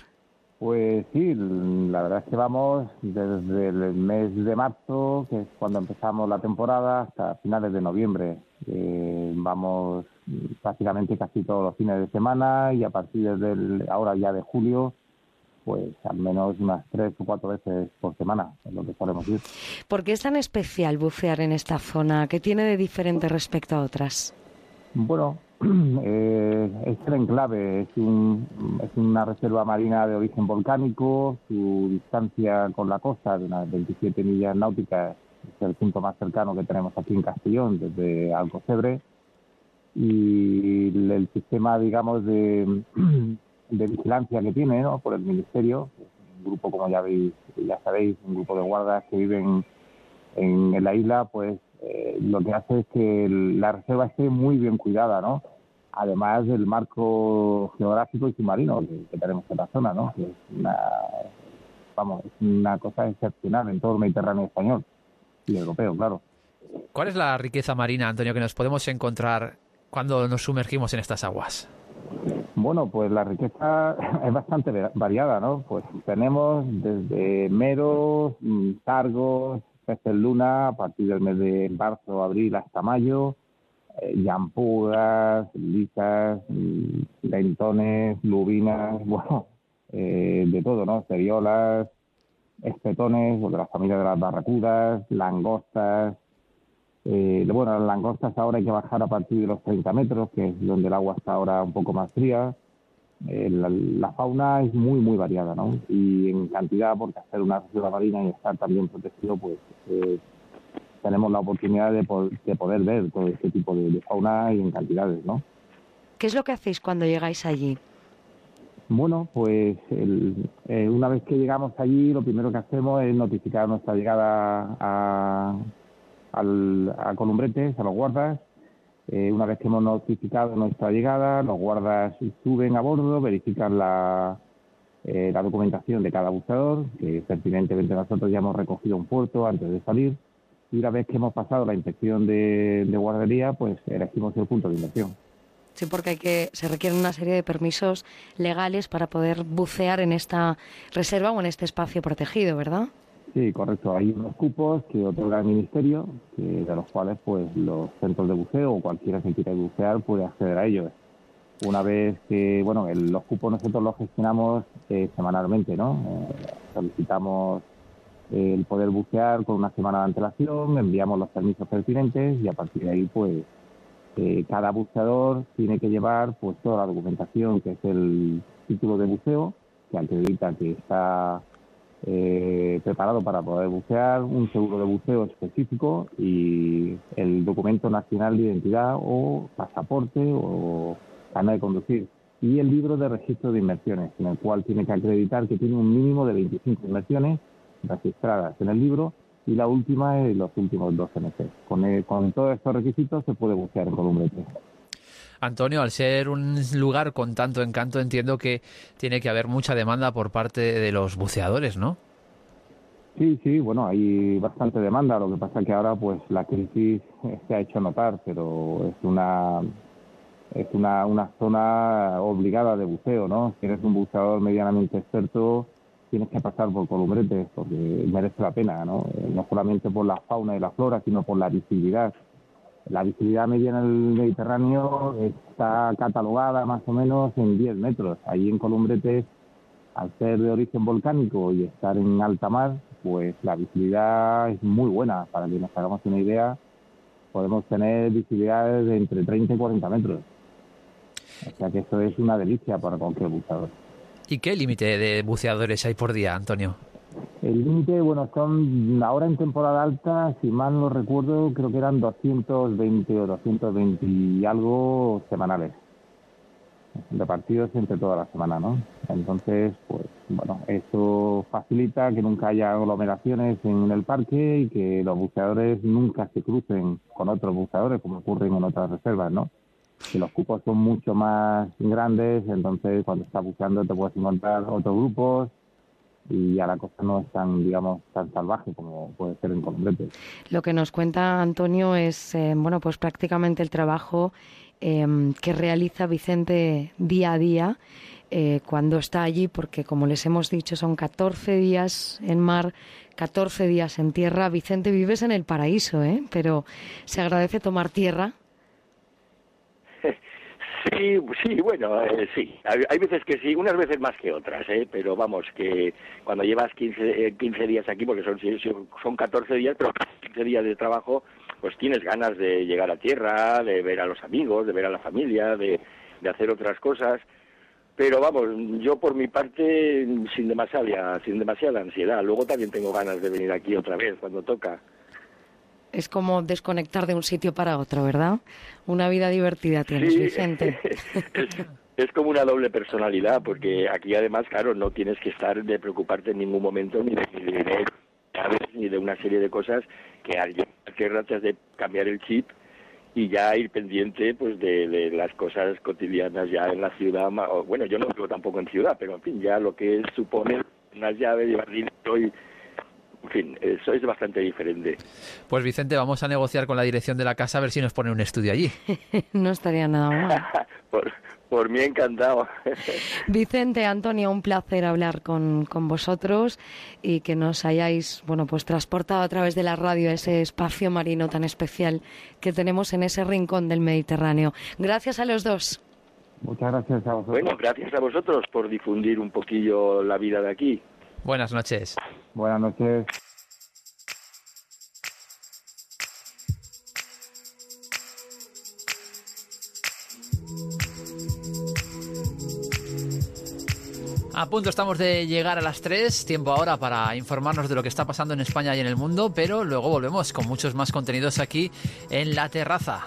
Pues sí, la verdad es que vamos desde el mes de marzo, que es cuando empezamos la temporada, hasta finales de noviembre. Eh, vamos prácticamente casi todos los fines de semana y a partir de ahora ya de julio, pues al menos unas tres o cuatro veces por semana es lo que podemos ir. ¿Por qué es tan especial bucear en esta zona? ¿Qué tiene de diferente respecto a otras? Bueno, <clears throat> eh, es el enclave, es, un, es una reserva marina de origen volcánico, su distancia con la costa de unas 27 millas náuticas es el punto más cercano que tenemos aquí en Castellón, desde Alcocebre, y el, sistema, digamos, <clears throat> de, vigilancia que tiene ¿no? por el Ministerio, un grupo, como ya, veis, ya sabéis, un grupo de guardas que viven en, en la isla, pues eh, lo que hace es que la reserva esté muy bien cuidada, ¿no? Además del marco geográfico y submarino que, tenemos en la zona, ¿no? es una, vamos, es una cosa excepcional en todo el Mediterráneo español y europeo, claro. ¿Cuál es la riqueza marina, Antonio, que nos podemos encontrar cuando nos sumergimos en estas aguas? Bueno, pues la riqueza es bastante variada, ¿no? Pues tenemos desde meros, mm, sargos, peces luna a partir del mes de marzo, abril hasta mayo. Eh, yampudas, lisas, lentones, mm, lubinas, <laughs> bueno, eh, de todo, ¿no? Ceriolas, espetones, de la familia de las barracudas, langostas. Eh, bueno, las langostas ahora hay que bajar a partir de los 30 metros, que es donde el agua está ahora un poco más fría. Eh, la, fauna es muy, muy variada, ¿no? Y en cantidad, porque hacer una reserva marina y estar también protegido, pues eh, tenemos la oportunidad de, poder ver todo este tipo de, fauna y en cantidades, ¿no? ¿Qué es lo que hacéis cuando llegáis allí? Bueno, pues eh, una vez que llegamos allí, lo primero que hacemos es notificar nuestra llegada a, a Columbretes, a los guardas, eh, una vez que hemos notificado nuestra llegada, los guardas suben a bordo, verifican la, eh, la documentación de cada buceador, que pertinentemente nosotros ya hemos recogido un puerto antes de salir, y una vez que hemos pasado la inspección de, guardería, pues elegimos el punto de inversión. Sí, porque hay que, se requieren una serie de permisos legales para poder bucear en esta reserva o en este espacio protegido, ¿verdad? Sí, correcto. Hay unos cupos que otorga el Ministerio, de los cuales pues los centros de buceo o cualquiera que quiera bucear puede acceder a ellos. Una vez que, bueno, los cupos nosotros los gestionamos eh, semanalmente, ¿no? Eh, solicitamos el poder bucear con una semana de antelación, enviamos los permisos pertinentes y a partir de ahí, pues, eh, cada buceador tiene que llevar pues toda la documentación que es el título de buceo, que acredita que está eh, preparado para poder bucear, un seguro de buceo específico y el documento nacional de identidad o pasaporte o carnet de conducir. Y el libro de registro de inversiones, en el cual tiene que acreditar que tiene un mínimo de 25 inversiones registradas en el libro y la última en los últimos 12 meses. Con, con todos estos requisitos se puede bucear en Columbrete. Antonio, al ser un lugar con tanto encanto, entiendo que tiene que haber mucha demanda por parte de los buceadores, ¿no? Sí, sí, bueno, hay bastante demanda. Lo que pasa es que ahora, pues, la crisis se ha hecho notar, pero es una es una, una zona obligada de buceo, ¿no? Si eres un buceador medianamente experto, tienes que pasar por Columbretes porque merece la pena, ¿no? Eh, no solamente por la fauna y la flora, sino por la visibilidad la visibilidad media en el Mediterráneo está catalogada más o menos en 10 metros. Allí en Columbretes, al ser de origen volcánico y estar en alta mar, pues la visibilidad es muy buena. Para que nos hagamos una idea, podemos tener visibilidades de entre 30 y 40 metros. O sea que eso es una delicia para cualquier buceador. ¿Y qué límite de buceadores hay por día, Antonio? El límite, bueno, son ahora en temporada alta, si mal no recuerdo, creo que eran 220 o 220 y algo semanales, repartidos entre toda la semana, ¿no? Entonces, pues, bueno, eso facilita que nunca haya aglomeraciones en el parque y que los buceadores nunca se crucen con otros buceadores, como ocurre en otras reservas, ¿no? Que los cupos son mucho más grandes, entonces cuando estás buceando te puedes encontrar otros grupos y a la cosa no es tan, digamos, tan salvaje como puede ser en Colombia. Lo que nos cuenta Antonio es, eh, bueno, pues prácticamente el trabajo em, que realiza Vicente día a día eh, cuando está allí, porque como les hemos dicho, son 14 días en mar, 14 días en tierra. Vicente, vives en el paraíso, ¿eh? Pero se agradece tomar tierra Sí, sí, bueno, eh, sí. Hay, veces que sí, unas veces más que otras, ¿eh? pero vamos, que cuando llevas 15, 15 eh, días aquí, porque son, son 14 días, pero 15 días de trabajo, pues tienes ganas de llegar a tierra, de ver a los amigos, de ver a la familia, de, de hacer otras cosas. Pero vamos, yo por mi parte, sin demasiada, sin demasiada ansiedad. Luego también tengo ganas de venir aquí otra vez cuando toca. Es como desconectar de un sitio para otro, ¿verdad? Una vida divertida tienes, Vicente. <laughs> Es, como una doble personalidad, porque aquí además, claro, no tienes que estar de preocuparte en ningún momento ni de, dinero, ni de una serie de cosas que al llegar a de cambiar el chip y ya ir pendiente pues de, las cosas cotidianas ya en la ciudad. Bueno, yo no vivo tampoco en ciudad, pero en fin, ya lo que supone unas llaves, llevar dinero y en fin, eso es bastante diferente. Pues Vicente, vamos a negociar con la dirección de la casa a ver si nos pone un estudio allí. <laughs> no estaría nada mal. <laughs> por, por mí encantado. <laughs> Vicente, Antonio, un placer hablar con, con, vosotros y que nos hayáis, bueno, pues transportado a través de la radio ese espacio marino tan especial que tenemos en ese rincón del Mediterráneo. Gracias a los dos. Muchas gracias a vosotros. Bueno, gracias a vosotros por difundir un poquillo la vida de aquí. Buenas noches. Buenas noches. A punto estamos de llegar a las 3, tiempo ahora para informarnos de lo que está pasando en España y en el mundo, pero luego volvemos con muchos más contenidos aquí en la terraza.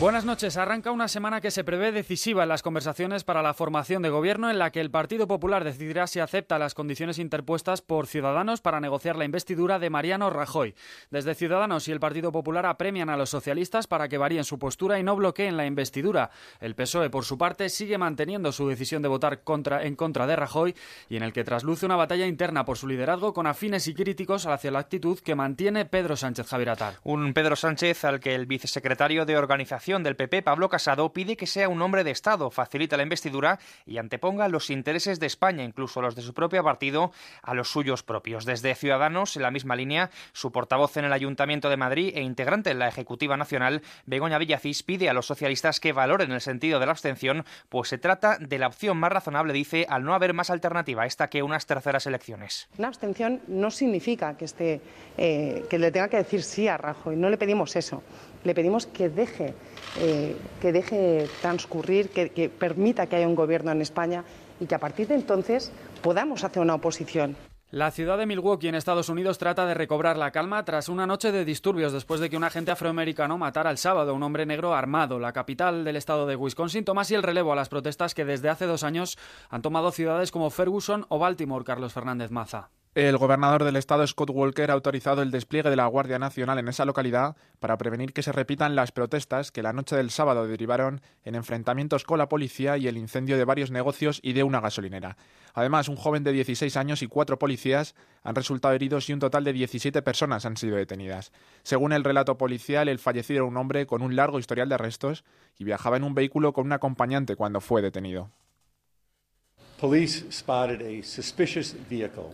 Buenas noches. Arranca una semana que se prevé decisiva en las conversaciones para la formación de gobierno en la que el Partido Popular decidirá si acepta las condiciones interpuestas por Ciudadanos para negociar la investidura de Mariano Rajoy. Desde Ciudadanos y el Partido Popular apremian a los socialistas para que varíen su postura y no bloqueen la investidura. El PSOE, por su parte, sigue manteniendo su decisión de votar en contra de Rajoy y en el que trasluce una batalla interna por su liderazgo con afines y críticos hacia la actitud que mantiene Pedro Sánchez Javiratar. Un Pedro Sánchez al que el vicesecretario de Organización del PP, Pablo Casado, pide que sea un hombre de Estado, facilite la investidura y anteponga los intereses de España, incluso los de su propio partido, a los suyos propios. Desde Ciudadanos, en la misma línea, su portavoz en el Ayuntamiento de Madrid e integrante en la Ejecutiva Nacional, Begoña Villacís, pide a los socialistas que valoren el sentido de la abstención, pues se trata de la opción más razonable, dice, al no haber más alternativa esta que unas terceras elecciones. Una abstención no significa que, esté, eh, que le tenga que decir sí a Rajoy, no le pedimos eso. Le pedimos que deje, eh, que deje transcurrir, que, permita que haya un gobierno en España y que a partir de entonces podamos hacer una oposición. La ciudad de Milwaukee, en Estados Unidos, trata de recobrar la calma tras una noche de disturbios después de que un agente afroamericano matara el sábado a un hombre negro armado. La capital del estado de Wisconsin toma así el relevo a las protestas que desde hace dos años han tomado ciudades como Ferguson o Baltimore, Carlos Fernández Maza. El gobernador del estado, Scott Walker, ha autorizado el despliegue de la Guardia Nacional en esa localidad para prevenir que se repitan las protestas que la noche del sábado derivaron en enfrentamientos con la policía y el incendio de varios negocios y de una gasolinera. Además, un joven de 16 años y cuatro policías han resultado heridos y un total de 17 personas han sido detenidas. Según el relato policial, el fallecido era un hombre con un largo historial de arrestos y viajaba en un vehículo con un acompañante cuando fue detenido.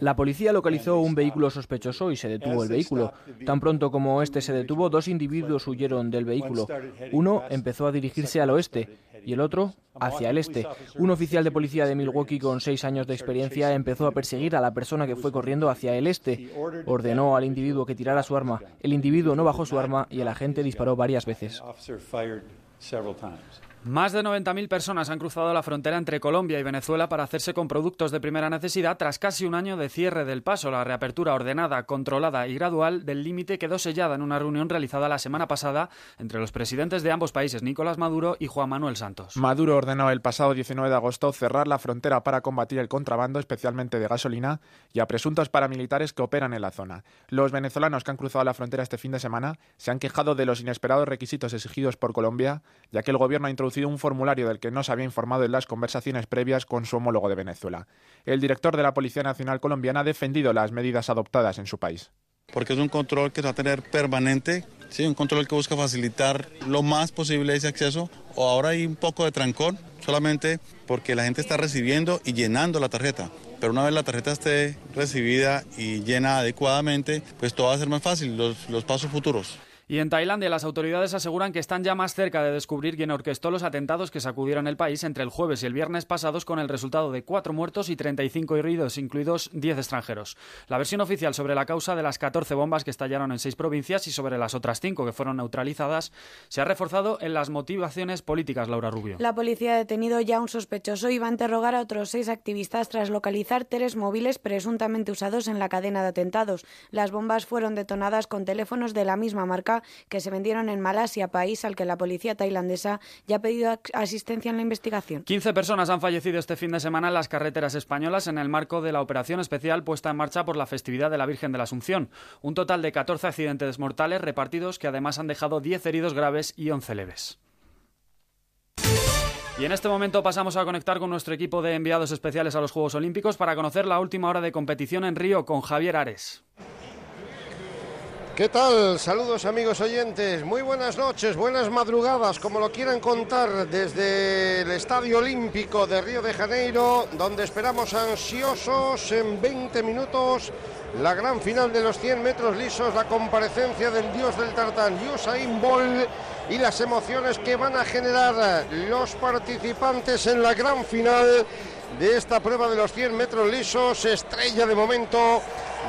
La policía localizó un vehículo sospechoso y se detuvo el vehículo. Tan pronto como este se detuvo, dos individuos huyeron del vehículo. Uno empezó a dirigirse al oeste y el otro hacia el este. Un oficial de policía de Milwaukee con seis años de experiencia empezó a perseguir a la persona que fue corriendo hacia el este. Ordenó al individuo que tirara su arma. El individuo no bajó su arma y el agente disparó varias veces. Más de 90.000 personas han cruzado la frontera entre Colombia y Venezuela para hacerse con productos de primera necesidad tras casi un año de cierre del paso. La reapertura ordenada, controlada y gradual del límite quedó sellada en una reunión realizada la semana pasada entre los presidentes de ambos países, Nicolás Maduro y Juan Manuel Santos. Maduro ordenó el pasado 19 de agosto cerrar la frontera para combatir el contrabando, especialmente de gasolina, y a presuntos paramilitares que operan en la zona. Los venezolanos que han cruzado la frontera este fin de semana se han quejado de los inesperados requisitos exigidos por Colombia, ya que el gobierno ha introducido un formulario del que no se había informado en las conversaciones previas con su homólogo de Venezuela. El director de la Policía Nacional Colombiana ha defendido las medidas adoptadas en su país. Porque es un control que se va a tener permanente, sí, un control que busca facilitar lo más posible ese acceso. O ahora hay un poco de trancón, solamente porque la gente está recibiendo y llenando la tarjeta. Pero una vez la tarjeta esté recibida y llena adecuadamente, pues todo va a ser más fácil, los, los pasos futuros. Y en Tailandia las autoridades aseguran que están ya más cerca de descubrir quién orquestó los atentados que sacudieron el país entre el jueves y el viernes pasados con el resultado de cuatro muertos y 35 heridos, incluidos 10 extranjeros. La versión oficial sobre la causa de las 14 bombas que estallaron en seis provincias y sobre las otras cinco que fueron neutralizadas se ha reforzado en las motivaciones políticas, Laura Rubio. La policía ha detenido ya a un sospechoso y va a interrogar a otros seis activistas tras localizar tres móviles presuntamente usados en la cadena de atentados. Las bombas fueron detonadas con teléfonos de la misma marca que se vendieron en Malasia, país al que la policía tailandesa ya ha pedido asistencia en la investigación. 15 personas han fallecido este fin de semana en las carreteras españolas en el marco de la operación especial puesta en marcha por la festividad de la Virgen de la Asunción. Un total de 14 accidentes mortales repartidos que además han dejado 10 heridos graves y 11 leves. Y en este momento pasamos a conectar con nuestro equipo de enviados especiales a los Juegos Olímpicos para conocer la última hora de competición en Río con Javier Ares. ¿Qué tal? Saludos amigos oyentes, muy buenas noches, buenas madrugadas, como lo quieran contar desde el Estadio Olímpico de Río de Janeiro, donde esperamos ansiosos en 20 minutos la gran final de los 100 metros lisos, la comparecencia del dios del tartán, Usain Bolt, y las emociones que van a generar los participantes en la gran final de esta prueba de los 100 metros lisos, estrella de momento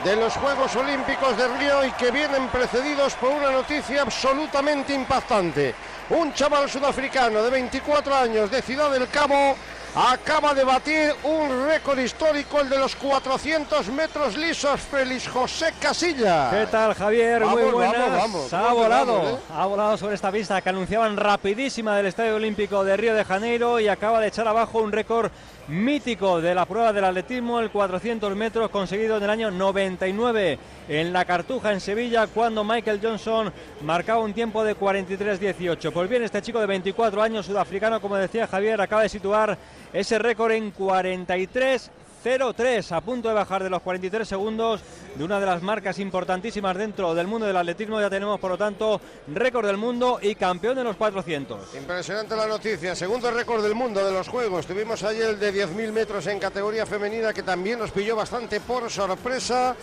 de los Juegos Olímpicos de Río y que vienen precedidos por una noticia absolutamente impactante. Un chaval sudafricano de 24 años de Ciudad del Cabo acaba de batir un récord histórico, el de los 400 metros lisos, Félix José Casilla. ¿Qué tal, Javier? Vamos, Muy buenas. vamos, vamos. Ha ¿Cómo volado, vamos, eh? ha volado sobre esta pista que anunciaban rapidísima del Estadio Olímpico de Río de Janeiro y acaba de echar abajo un récord mítico de la prueba del atletismo, el 400 metros conseguido en el año 99 en la Cartuja en Sevilla cuando Michael Johnson marcaba un tiempo de 43-18. Pues bien, este chico de 24 años sudafricano, como decía Javier, acaba de situar ese récord en 03, a punto de bajar de los 43 segundos de una de las marcas importantísimas dentro del mundo del atletismo. Ya tenemos, por lo tanto, récord del mundo y campeón de los 400. Impresionante la noticia. Segundo récord del mundo de los Juegos. Tuvimos ayer el de 10.000 metros en categoría femenina que también nos pilló bastante por sorpresa.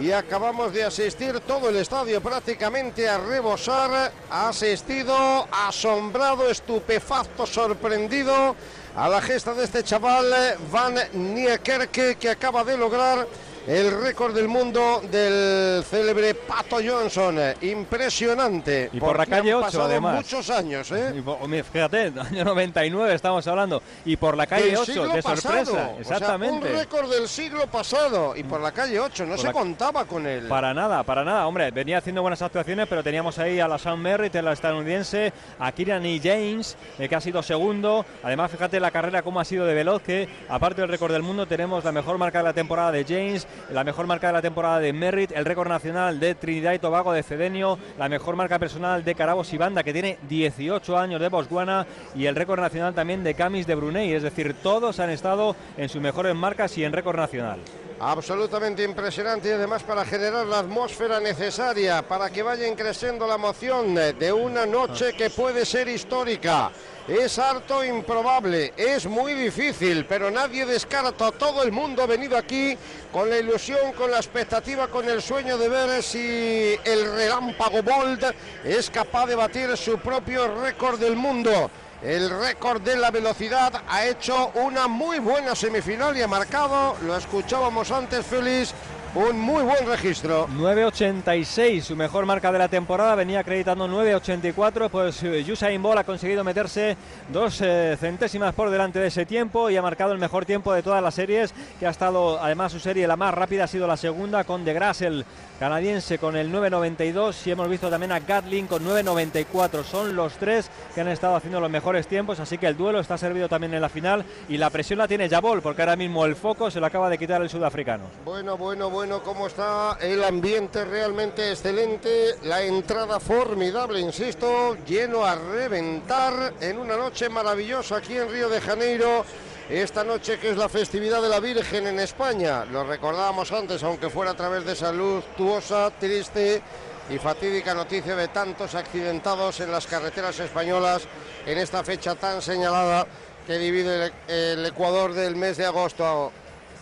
Y acabamos de asistir todo el estadio prácticamente a rebosar. Ha asistido asombrado, estupefacto, sorprendido a la gesta de este chaval Van Niekerke que acaba de lograr el récord del mundo del célebre Pato Johnson. Impresionante. Y por la calle 8, además. muchos años, ¿eh? Y por- fíjate, <laughs> año 99 estamos hablando. Y por la calle Del 8, siglo de pasado. sorpresa. O sea, Exactamente. un récord del siglo pasado y por la calle 8, no Por se la- contaba con él. Para nada, para nada. Hombre, venía haciendo buenas actuaciones, pero teníamos ahí a la Sam Merritt, la estadounidense, a Kieran E. James, eh, que ha sido segundo. Además, fíjate la carrera cómo ha sido de veloz, que aparte del récord del mundo, tenemos la mejor marca de la temporada de James, la mejor marca de la temporada de Merritt, el récord nacional de Trinidad y Tobago de Cedenio, la mejor marca personal de Carabos y Banda, que tiene 18 años de Botswana, y el récord nacional también de Camis de Brunei. Es decir, todos han estado en sus mejores marcas y en récord nacional. Absolutamente impresionante y además para generar la atmósfera necesaria para que vaya creciendo la emoción de una noche que puede ser histórica. Es harto improbable, es muy difícil, pero nadie descarta. Todo el mundo ha venido aquí con la ilusión, con la expectativa, con el sueño de ver si el relámpago Bolt es capaz de batir su propio récord del mundo. El récord de la velocidad ha hecho una muy buena semifinal y ha marcado, lo escuchábamos antes, Félix, un muy buen registro. 9.86, su mejor marca de la temporada, venía acreditando 9.84, pues eh, Usain Bolt ha conseguido meterse dos eh, centésimas por delante de ese tiempo y ha marcado el mejor tiempo de todas las series, que ha estado, además su serie la más rápida ha sido la segunda con De Grassel, canadiense con el 9.92 y hemos visto también a Gatlin con 9.94, son los tres que han estado haciendo los mejores tiempos, así que el duelo está servido también en la final y la presión la tiene Jabol, porque ahora mismo el foco se lo acaba de quitar el sudafricano. Bueno, bueno, bueno, cómo está el ambiente realmente excelente, la entrada formidable, insisto, lleno a reventar en una noche maravillosa aquí en Río de Janeiro. Esta noche que es la festividad de la Virgen en España, lo recordábamos antes, aunque fuera a través de esa luctuosa, triste y fatídica noticia de tantos accidentados en las carreteras españolas en esta fecha tan señalada que divide el, el Ecuador del mes de agosto.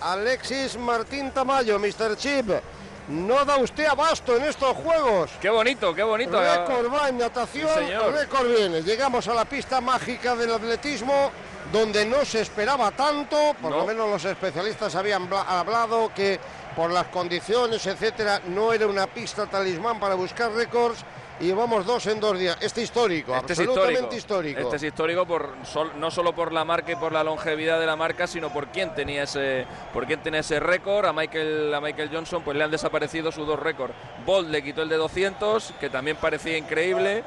Alexis Martín Tamayo, Mr. Chip, no da usted abasto en estos juegos. Qué bonito, qué bonito. Récord va en natación, Sí, récord viene. Llegamos a la pista mágica del atletismo donde no se esperaba tanto, por No. lo menos los especialistas habían bla- hablado que por las condiciones, etcétera, no era una pista talismán para buscar récords y llevamos dos en dos días. Este histórico, Este es absolutamente histórico. histórico. Este es histórico por sol- no solo por la marca y por la longevidad de la marca, sino por quién tenía ese por quién tenía ese récord. A Michael a Michael Johnson pues le han desaparecido sus dos récords. Bolt le quitó el de 200, que también parecía increíble.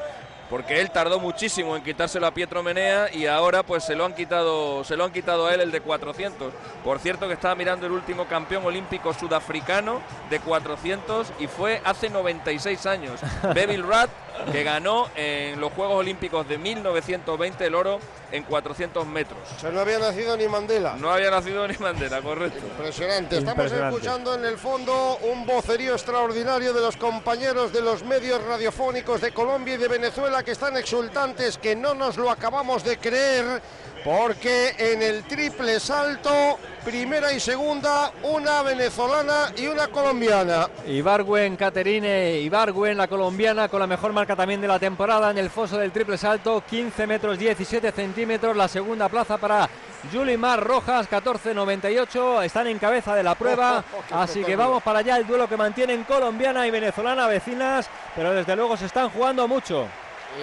Porque él tardó muchísimo en quitárselo a Pietro Menea y ahora pues se lo han quitado se lo han quitado a él el de 400. Por cierto que estaba mirando el último campeón olímpico sudafricano de 400 y fue hace 96 años. <laughs> Bevil Rat que ganó en los Juegos Olímpicos de 1920 el oro en 400 metros. O sea, no había nacido ni Mandela. No había nacido ni Mandela, correcto. Impresionante. Estamos Impresionante. escuchando en el fondo un vocerío extraordinario de los compañeros de los medios radiofónicos de Colombia y de Venezuela que están exultantes, que no nos lo acabamos de creer, porque en el triple salto, primera y segunda, una venezolana y una colombiana. Ibargüen, Caterine Ibargüen, la colombiana, con la mejor marca también de la temporada en el foso del triple salto, 15 metros 17 centímetros, la segunda plaza para Yulimar Rojas, 14.98, están en cabeza de la prueba, <laughs> así que vamos para allá, el duelo que mantienen colombiana y venezolana vecinas, pero desde luego se están jugando mucho.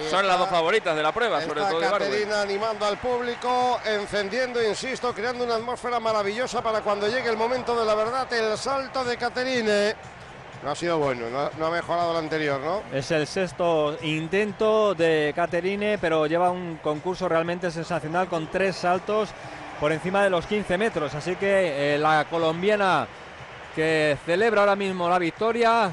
Son las dos favoritas de la prueba, sobre todo. Caterina animando al público, encendiendo, insisto, creando una atmósfera maravillosa para cuando llegue el momento de la verdad, el salto de Caterine. No ha sido bueno, no, no ha mejorado el anterior, ¿no? Es el sexto intento de Caterine, pero lleva un concurso realmente sensacional con tres saltos por encima de los 15 metros. Así que eh, la colombiana que celebra ahora mismo la victoria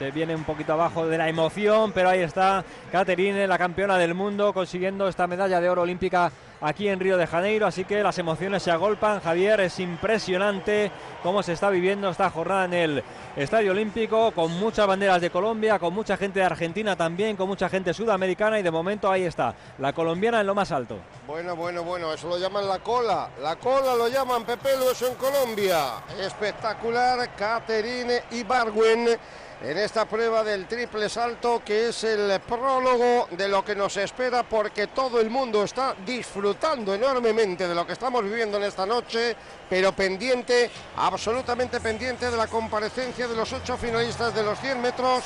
se viene un poquito abajo de la emoción, pero ahí está Caterine, la campeona del mundo, consiguiendo esta medalla de oro olímpica aquí en Río de Janeiro, así que las emociones se agolpan. Javier, es impresionante cómo se está viviendo esta jornada en el Estadio Olímpico, con muchas banderas de Colombia, con mucha gente de Argentina también, con mucha gente sudamericana y de momento ahí está, la colombiana en lo más alto. Bueno, bueno, bueno, eso lo llaman la cola. La cola lo llaman Pepelo, eso en Colombia. Espectacular, Caterine Ibargüen en esta prueba del triple salto que es el prólogo de lo que nos espera porque todo el mundo está disfrutando enormemente de lo que estamos viviendo en esta noche, pero pendiente, absolutamente pendiente de la comparecencia de los ocho finalistas de los 100 metros.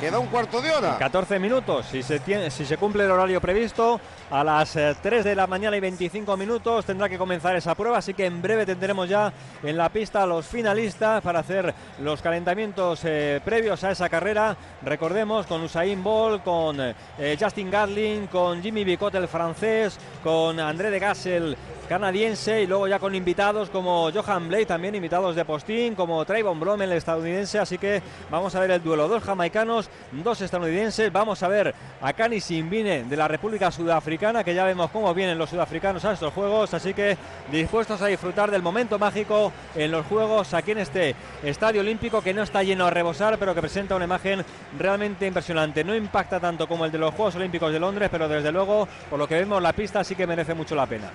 Queda un cuarto de hora. 14 minutos, si se, cumple el horario previsto, a las 3 eh, de la mañana y 25 minutos tendrá que comenzar esa prueba, así que en breve tendremos ya en la pista a los finalistas para hacer los calentamientos eh, previos a esa carrera. Recordemos con Usain Bolt, con eh, Justin Gatling, con Jimmy Bicot el francés, con André de Gassel canadiense y luego ya con invitados como Johan Blake, también invitados de postín, como Trayvon Brom, el estadounidense. Así que vamos a ver el duelo. Dos jamaicanos, dos estadounidenses. Vamos a ver a Cani Simbine de la República Sudafricana, que ya vemos cómo vienen los sudafricanos a estos juegos. Así que dispuestos a disfrutar del momento mágico en los juegos aquí en este estadio olímpico que no está lleno a rebosar, pero que presenta una imagen realmente impresionante. No impacta tanto como el de los Juegos Olímpicos de Londres, pero desde luego, por lo que vemos, la pista sí que merece mucho la pena.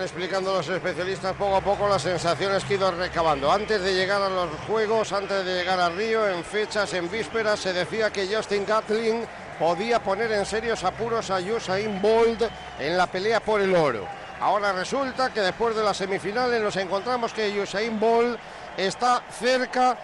Explicando los especialistas poco a poco las sensaciones que ido recabando. Antes de llegar a los Juegos, antes de llegar a Río, en fechas, en vísperas, se decía que Justin Gatling podía poner en serios apuros a Usain Bolt en la pelea por el oro. Ahora resulta que después de las semifinales nos encontramos que Usain Bolt está cerca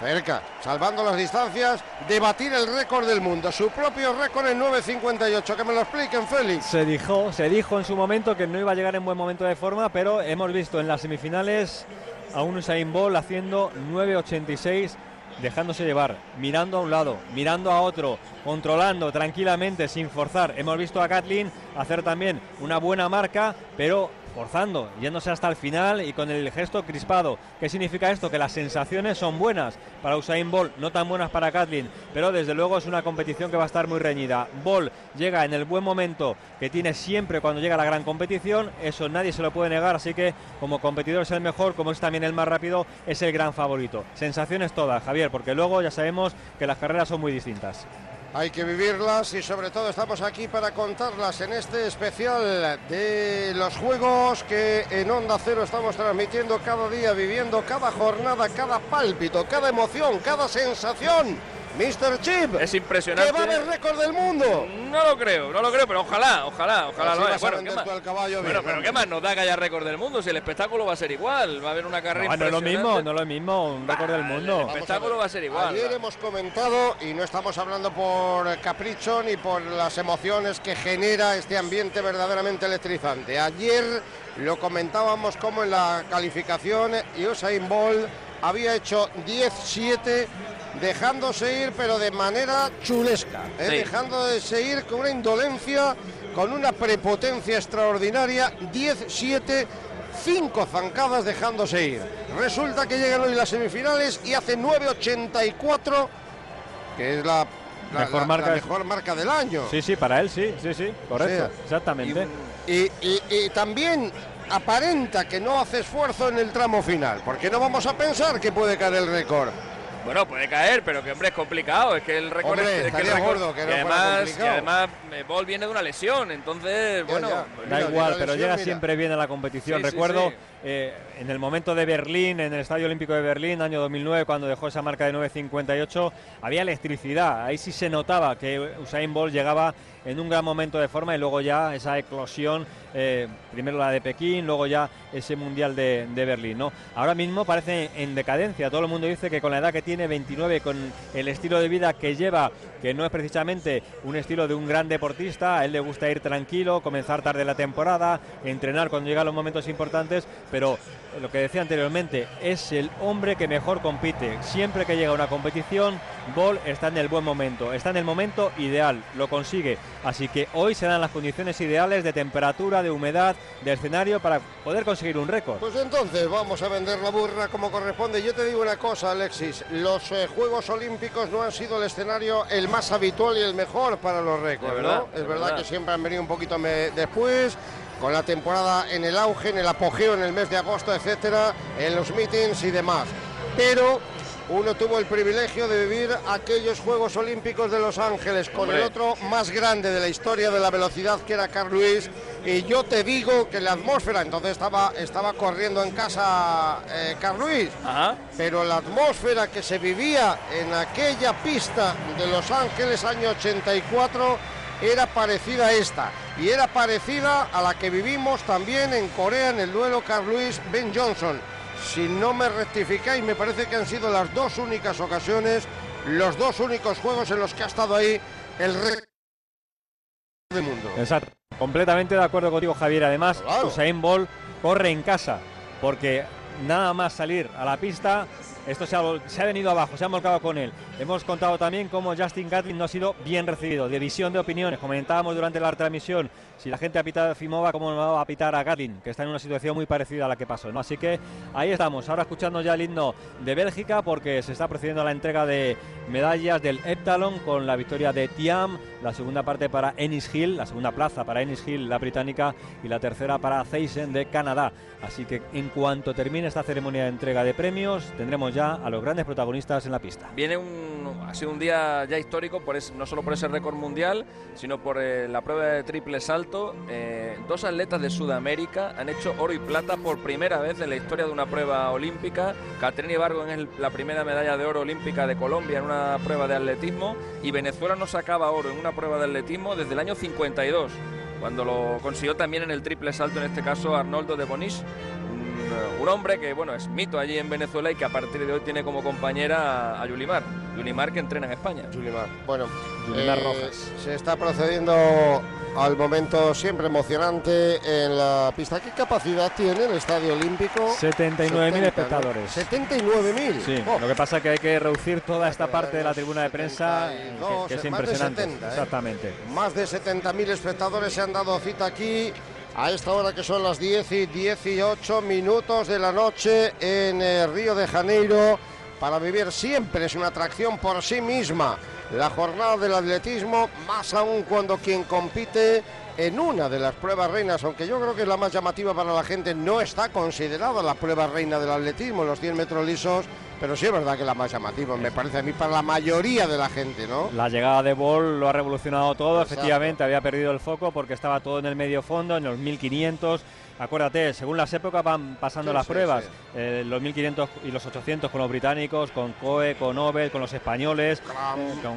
cerca, salvando las distancias, de batir el récord del mundo, su propio récord en 9.58. Que me lo expliquen, Félix. Se dijo, se dijo en su momento que no iba a llegar en buen momento de forma, pero hemos visto en las semifinales a un Usain Bolt haciendo 9.86 dejándose llevar, mirando a un lado, mirando a otro, controlando tranquilamente, sin forzar. Hemos visto a Kathleen hacer también una buena marca, pero forzando, yéndose hasta el final y con el gesto crispado. ¿Qué significa esto? Que las sensaciones son buenas para Usain Bolt, no tan buenas para Kathleen, pero desde luego es una competición que va a estar muy reñida. Bolt llega en el buen momento que tiene siempre cuando llega la gran competición, eso nadie se lo puede negar, así que como competidor es el mejor, como es también el más rápido, es el gran favorito. Sensaciones todas, Javier, porque luego ya sabemos que las carreras son muy distintas. Hay que vivirlas y sobre todo estamos aquí para contarlas en este especial de los juegos que en Onda Cero estamos transmitiendo cada día, viviendo cada jornada, cada pálpito, cada emoción, cada sensación Mr. Chip. Es impresionante. Que va a haber récord del mundo. No lo creo, no lo creo, pero ojalá, ojalá, ojalá lo haya. Bueno, ¿qué más? Caballo bueno, pero ¿qué más nos da que haya récord del mundo? Si el espectáculo va a ser igual, va a haber una carrera no, no es lo mismo, no es lo mismo, un récord del mundo. El espectáculo va a ser igual. Ayer hemos comentado, y no estamos hablando por capricho ni por las emociones que genera este ambiente verdaderamente electrizante. Ayer lo comentábamos como en la calificación Usain Bolt había hecho 10-7 dejándose ir, pero de manera chulesca, ¿eh? dejándose ir con una indolencia, con una prepotencia extraordinaria, 10-7. Cinco zancadas dejándose ir. Resulta que llegan hoy las semifinales y hace 9.84, que es la, mejor, marca, mejor marca del año. Sí, sí, para él sí, sí, sí, correcto, exactamente. y también aparenta que no hace esfuerzo en el tramo final, porque no vamos a pensar que puede caer el récord. Bueno, puede caer, pero que hombre es complicado. Es que el récord es, que el gordo, que, no además, que además eh, Ball viene de una lesión, entonces bueno. da igual, pero llega siempre bien a la competición. Recuerdo eh, en el momento de Berlín, en el Estadio Olímpico de Berlín, año 2009, cuando dejó esa marca de 9.58, había electricidad. Ahí sí se notaba que Usain Bolt llegaba en un gran momento de forma y luego ya esa eclosión, eh, primero la de Pekín, luego ya ese Mundial de, Berlín. ¿no? Ahora mismo parece en decadencia, todo el mundo dice que con la edad que tiene, 29, con el estilo de vida que lleva, que no es precisamente un estilo de un gran deportista, a él le gusta ir tranquilo, comenzar tarde la temporada, entrenar cuando llegan los momentos importantes, pero lo que decía anteriormente, es el hombre que mejor compite. Siempre que llega a una competición, Ball está en el buen momento, está en el momento ideal, lo consigue. Así que hoy se dan las condiciones ideales de temperatura, de humedad, de escenario para poder conseguir un récord. Pues entonces vamos a vender la burra como corresponde. Yo te digo una cosa, Alexis, los eh, Juegos Olímpicos no han sido el escenario el más habitual y el mejor para los récords, ¿no? Es verdad, que siempre han venido un poquito después con la temporada en el auge, en el apogeo en el mes de agosto, etcétera, en los meetings y demás. Pero uno tuvo el privilegio de vivir aquellos Juegos Olímpicos de Los Ángeles con el otro más grande de la historia de la velocidad que era Carl Lewis. Y yo te digo que la atmósfera, entonces estaba, estaba corriendo en casa eh, Carl Lewis, pero la atmósfera que se vivía en aquella pista de Los Ángeles año 84 era parecida a esta y era parecida a la que vivimos también en Corea en el duelo Carl Lewis Ben Johnson. Si no me rectificáis, me parece que han sido las dos únicas ocasiones, los dos únicos juegos en los que ha estado ahí el récord del mundo. Exacto. Completamente de acuerdo contigo, Javier. Además, Usain Bolt corre en casa porque nada más salir a la pista, esto se ha, se ha venido abajo, se ha volcado con él. Hemos contado también cómo Justin Gatlin no ha sido bien recibido. División de opiniones. Comentábamos durante la transmisión si la gente ha pitado a Fimova, cómo no va a pitar a Gatlin, que está en una situación muy parecida a la que pasó. Así que ahí estamos, ahora escuchando ya el himno de Bélgica, porque se está procediendo a la entrega de medallas del Heptalon con la victoria de Tiam, la segunda parte para Ennis Hill, la segunda plaza para Ennis Hill, la británica, y la tercera para Thyssen de Canadá. Así que en cuanto termine esta ceremonia de entrega de premios, tendremos ya a los grandes protagonistas en la pista. Viene un, ha sido un día ya histórico, por no solo por ese récord mundial, sino por eh, la prueba de triple salto. Eh, dos atletas de Sudamérica han hecho oro y plata por primera vez en la historia de una prueba olímpica. Catrini Vargo es la primera medalla de oro olímpica de Colombia en una prueba de atletismo. Y Venezuela no sacaba oro en una prueba de atletismo desde el año 52 cuando lo consiguió también en el triple salto, en este caso Arnoldo de Bonis, un, hombre que bueno es mito allí en Venezuela y que a partir de hoy tiene como compañera a Yulimar, Yulimar que entrena en España. Yulimar, bueno, Yulimar eh, Rojas. se está procediendo al momento siempre emocionante en la pista. ¿Qué capacidad tiene el Estadio Olímpico? 79.000 espectadores. 79.000. Sí, Oh. lo que pasa es que hay que reducir toda esta parte de la tribuna de prensa, que, que es más de impresionante. 70, ¿eh? Exactamente. Más de 70.000 espectadores se han dado cita aquí a esta hora que son las 10 y 18 minutos de la noche en eh, Río de Janeiro para vivir siempre es una atracción por sí misma. La jornada del atletismo, más aún cuando quien compite en una de las pruebas reinas, aunque yo creo que es la más llamativa para la gente, no está considerada la prueba reina del atletismo, los 100 metros lisos, pero sí es verdad que es la más llamativa, me parece a mí, para la mayoría de la gente, ¿no? La llegada de Ball lo ha revolucionado todo. Exacto. Efectivamente, había perdido el foco porque estaba todo en el medio fondo, en los 1500. Acuérdate, según las épocas van pasando Sí, las sí, pruebas. sí. Eh, los 1500 y los 800 con los británicos, con Coe, con Nobel, con los españoles, eh, con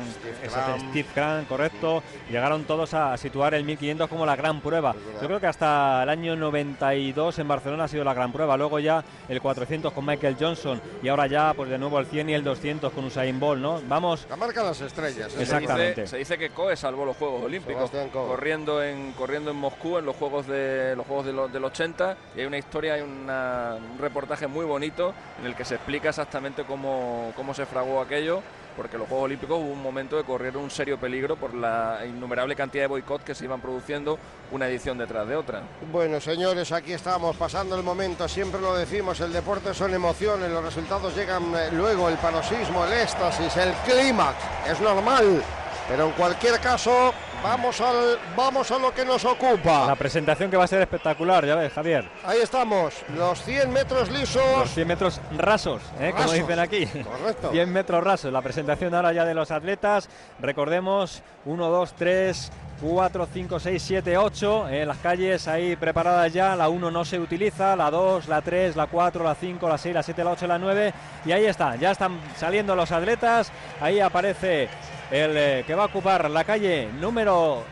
Cram. Steve Cran, correcto. Llegaron todos a situar el 1500 como la gran prueba. Yo creo que hasta el año 92 en Barcelona ha sido la gran prueba. Luego ya el 400 con Michael Johnson y ahora ya pues de nuevo el 100 y el 200 con Usain Bolt, ¿no? Vamos. La marca de las estrellas. ¿eh? Exactamente. Se dice que Coe salvó los Juegos Olímpicos corriendo en corriendo en Moscú en los Juegos de los Juegos de lo- del 80 y hay una historia, hay un reportaje muy bonito en el que se explica exactamente cómo, cómo se fraguó aquello porque los Juegos Olímpicos hubo un momento de correr un serio peligro por la innumerable cantidad de boicot que se iban produciendo una edición detrás de otra. Bueno, señores, aquí estamos pasando el momento, siempre lo decimos, el deporte son emociones, los resultados llegan eh, luego, el paroxismo, el éxtasis, el clímax, es normal, pero en cualquier caso, vamos, al, vamos a lo que nos ocupa. La presentación que va a ser espectacular, ya ves, Javier. Ahí estamos, los 100 metros Los lisos. 100 metros rasos, ¿eh? como Rasos, dicen aquí. correcto. <laughs> 100 metros rasos. La presentación ahora ya de los atletas. Recordemos, 1, 2, 3, 4, 5, 6, 7, 8. En las calles ahí preparadas ya. La 1 no se utiliza. La 2, la 3, la 4, la 5, la 6, la 7, la 8, la 9. Y ahí está. Ya están saliendo los atletas. Ahí aparece el eh, que va a ocupar la calle número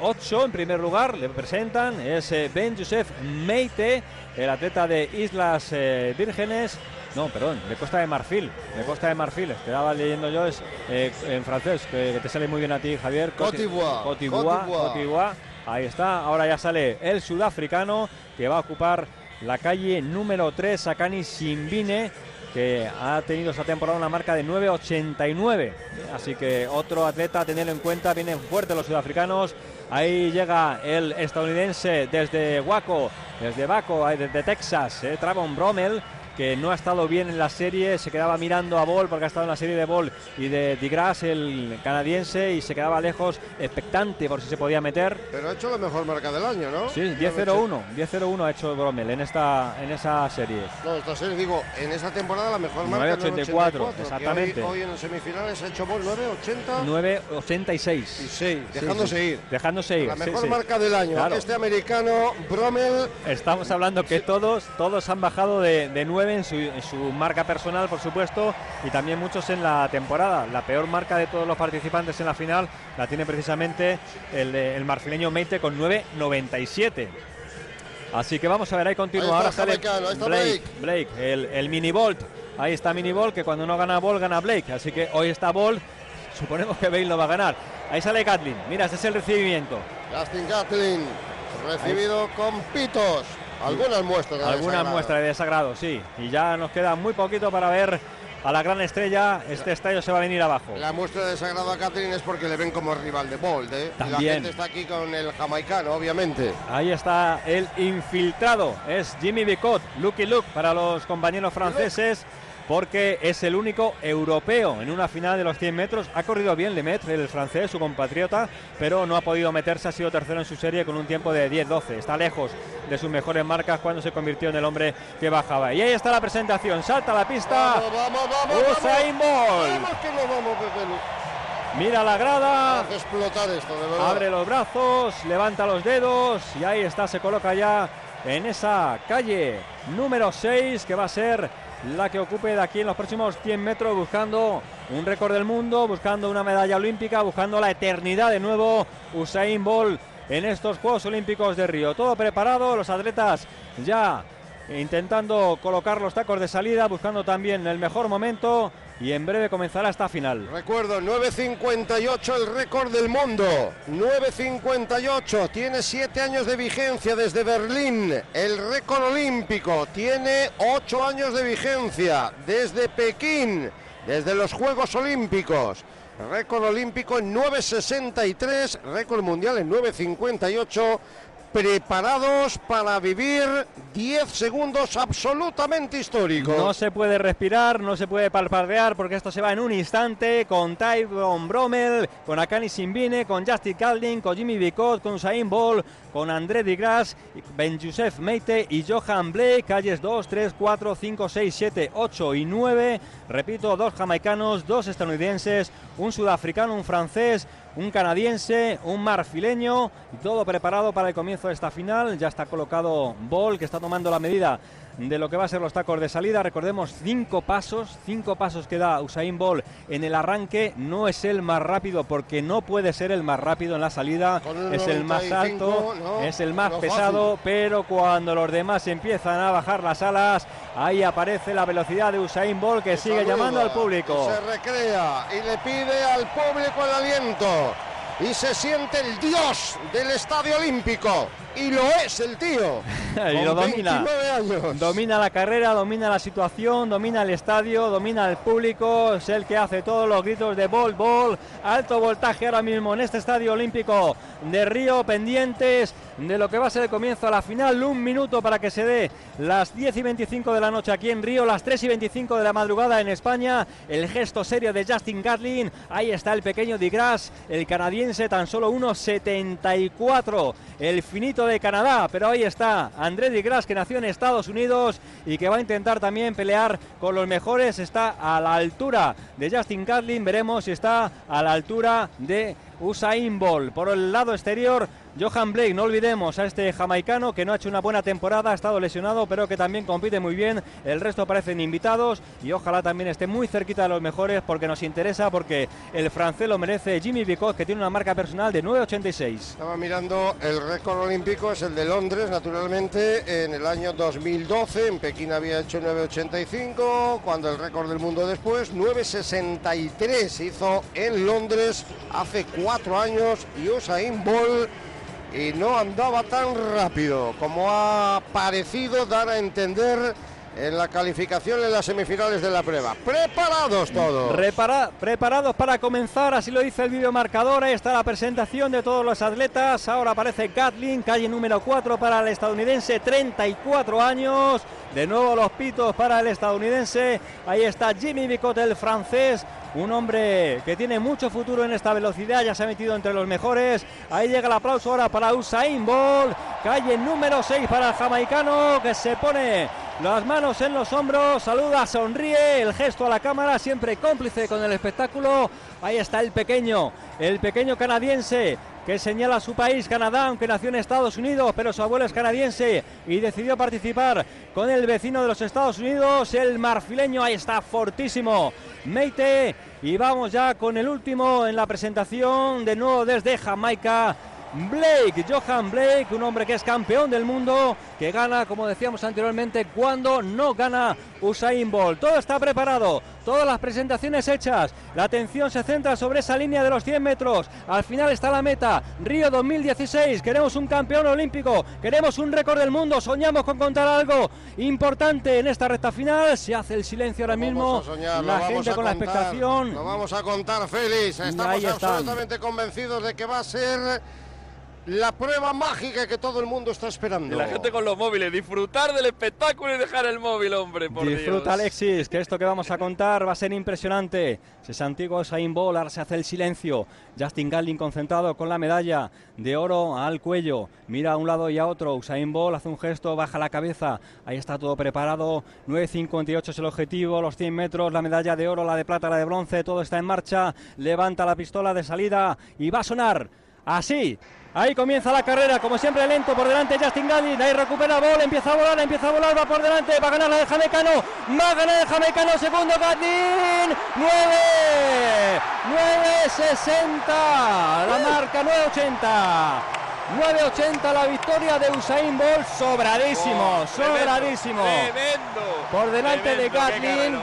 8 en primer lugar, le presentan, es eh, Ben Joseph Meite, el atleta de Islas eh, Vírgenes, no, perdón, de Costa de Marfil, de Costa de Marfil, estaba leyendo yo es eh, en francés, que, que te sale muy bien a ti, Javier. D'Ivoire. ahí está, ahora ya sale el sudafricano que va a ocupar la calle número 3, Sakani Simbine, que ha tenido esta temporada una marca de 9.89. Así que otro atleta a tener en cuenta, vienen fuertes los sudafricanos. Ahí llega el estadounidense desde Waco, desde ahí desde Texas, eh, Travon Brommel. Que no ha estado bien en la serie, se quedaba mirando a Ball porque ha estado en la serie de Ball y de Digras, el canadiense, y se quedaba lejos, expectante por si se podía meter. Pero ha hecho la mejor marca del año, ¿no? Sí, 10-0-1, 10-0-1 ha hecho Bromel en esta, en esa serie. No, esta serie, digo, en esa temporada la mejor marca 9-84, exactamente. Hoy, hoy, en semifinales ha hecho Ball 9-80. 9-86. Y 6, dejándose sí, sí. ir. Dejándose ir. La mejor sí, marca del año, claro. este americano, Bromel. Estamos hablando que todos, todos han bajado de, de 9 en su, en su, marca personal, por supuesto, y también muchos en la temporada. La peor marca de todos los participantes en la final la tiene precisamente el, el marfileño Meite con 9.97. Así que vamos a ver, ahí continúa. Ahí Ahora está sale Jamaica, ahí está Blake, Blake, el, el mini Bolt. Ahí está mini Bolt, que cuando no gana Bolt gana Blake. Así que hoy está Bolt. <laughs> Suponemos que Bale no va a ganar. Ahí sale Kathleen. Mira, ese es el recibimiento. Justin Kathleen, recibido ahí. con pitos. Algunas muestras de Algunas desagrado. muestras de desagrado, sí. Y ya nos queda muy poquito para ver a la gran estrella. Este estadio se va a venir abajo. La muestra de desagrado a Kathleen es porque le ven como rival de Bolt. ¿eh? También. Y la gente está aquí con el jamaicano, obviamente. Ahí está el infiltrado. Es Jimmy Bicot. Lucky Luke para los compañeros franceses. Porque es el único europeo en una final de los 100 metros. Ha corrido bien Lemaitre, el francés, su compatriota, pero no ha podido meterse. Ha sido tercero en su serie con un tiempo de 10-12. Está lejos de sus mejores marcas cuando se convirtió en el hombre que bajaba. Y ahí está la presentación. Salta a la pista. Vamos, vamos, vamos. Usain Bolt. Vamos que no vamos. Mira la grada. Hace explotar esto, de verdad. Abre los brazos, levanta los dedos y ahí está, se coloca ya en esa calle número 6 que va a ser la que ocupe de aquí en los próximos 100 metros buscando un récord del mundo, buscando una medalla olímpica, buscando la eternidad de nuevo Usain Bolt en estos Juegos Olímpicos de Río. Todo preparado, los atletas ya intentando colocar los tacos de salida, buscando también el mejor momento y en breve comenzará esta final. Recuerdo, 9.58 el récord del mundo. 9.58, tiene 7 años de vigencia desde Berlín. El récord olímpico tiene 8 años de vigencia desde Pekín, desde los Juegos Olímpicos. Récord olímpico en 9.63, récord mundial en 9.58 preparados para vivir 10 segundos absolutamente históricos. No se puede respirar, no se puede palpardear porque esto se va en un instante con Tyron Bromel, con Akani Simbine, con Justin Calding, con Jimmy Bicot, con Usain Bolt, con André Digras, Ben Youssef Meite y Johan Blake, calles 2, 3, 4, 5, 6, 7, 8 y 9. Repito, dos jamaicanos, dos estadounidenses, un sudafricano, un francés, un canadiense, un marfileño todo preparado para el comienzo de esta final. Ya está colocado Ball, que está tomando la medida de lo que va a ser los tacos de salida. Recordemos cinco pasos, cinco pasos que da Usain Bolt en el arranque. No es el más rápido porque no puede ser el más rápido en la salida. el es el más 95, alto, no, es el más no pesado, fácil. pero cuando los demás empiezan a bajar las alas, ahí aparece la velocidad de Usain Bolt que sigue Saluda, llamando al público. Se recrea y le pide al público el aliento. Y se siente el dios del Estadio Olímpico. Y lo es el tío. <laughs> y lo domina. 29 años. Domina la carrera, domina la situación, domina el estadio, domina el público. Es el que hace todos los gritos de bol, bol. Alto voltaje ahora mismo en este estadio olímpico de Río, pendientes de lo que va a ser el comienzo a la final. Un minuto para que se dé las 10 y 25 de la noche aquí en Río, las 3 y 25 de la madrugada en España. El gesto serio de Justin Gatlin. Ahí está el pequeño Digras, el canadiense, tan solo 1,74. El finito de Canadá, pero ahí está André Digras, que nació en Estados Unidos y que va a intentar también pelear con los mejores. Está a la altura de Justin Gatlin. Veremos si está a la altura de Usain Bolt. Por el lado exterior, Johan Blake, no olvidemos a este jamaicano que no ha hecho una buena temporada, ha estado lesionado, pero que también compite muy bien. El resto parecen invitados y ojalá también esté muy cerquita de los mejores porque nos interesa, porque el francés lo merece. Jimmy Bicot, que tiene una marca personal de 9.86. Estaba mirando el récord olímpico, es el de Londres, naturalmente, en el año 2012. En Pekín había hecho 9.85, cuando el récord del mundo después, 9.63 hizo en Londres hace cuatro años y Usain Bolt y no andaba tan rápido como ha parecido dar a entender en la calificación en las semifinales de la prueba. Preparados todos. Repara- preparados para comenzar, así lo dice el videomarcador. Ahí está la presentación de todos los atletas. Ahora aparece Gatlin, calle número 4 para el estadounidense, 34 años. De nuevo los pitos para el estadounidense. Ahí está Jimmy Bicot, el francés. Un hombre que tiene mucho futuro en esta velocidad, ya se ha metido entre los mejores. Ahí llega el aplauso ahora para Usain Bolt. Calle número 6 para el jamaicano que se pone las manos en los hombros, saluda, sonríe, el gesto a la cámara, siempre cómplice con el espectáculo. Ahí está el pequeño, el pequeño canadiense que señala su país, Canadá, aunque nació en Estados Unidos, pero su abuelo es canadiense y decidió participar con el vecino de los Estados Unidos, el marfileño, ahí está fortísimo. Meite, y vamos ya con el último en la presentación, de nuevo desde Jamaica. Blake, Johan Blake, un hombre que es campeón del mundo, que gana, como decíamos anteriormente, cuando no gana Usain Bolt. Todo está preparado, todas las presentaciones hechas. La atención se centra sobre esa línea de los 100 metros. Al final está la meta. Río 2016. Queremos un campeón olímpico. Queremos un récord del mundo. Soñamos con contar algo importante en esta recta final. Se hace el silencio ahora mismo. Soñar, la gente con la expectación. Lo vamos a contar, Félix. Estamos absolutamente convencidos de que va a ser la prueba mágica que todo el mundo está esperando. Y la gente con los móviles, disfrutar del espectáculo y dejar el móvil, hombre, por Disfruta Dios. Alexis, que esto que vamos a contar va a ser impresionante. Se antiguo Usain Bolt, ahora se hace el silencio. Justin Gatlin concentrado con la medalla de oro al cuello. Mira a un lado y a otro. Usain Bolt hace un gesto, baja la cabeza. Ahí está todo preparado. 9.58 es el objetivo, los 100 metros, la medalla de oro, la de plata, la de bronce. Todo está en marcha. Levanta la pistola de salida y va a sonar así. Ahí comienza la carrera, como siempre lento por delante Justin Gatlin, ahí recupera Bol, empieza a volar, empieza a volar, va por delante, va a ganar la de Jamaicano, va a ganar el Jamaicano, segundo Gatlin, 9, 9.60, la marca 9.80. 9.80 la victoria de Usain Bolt, sobradísimo, Oh, sobradísimo. Tremendo. Por delante de Tremendo, Gatlin.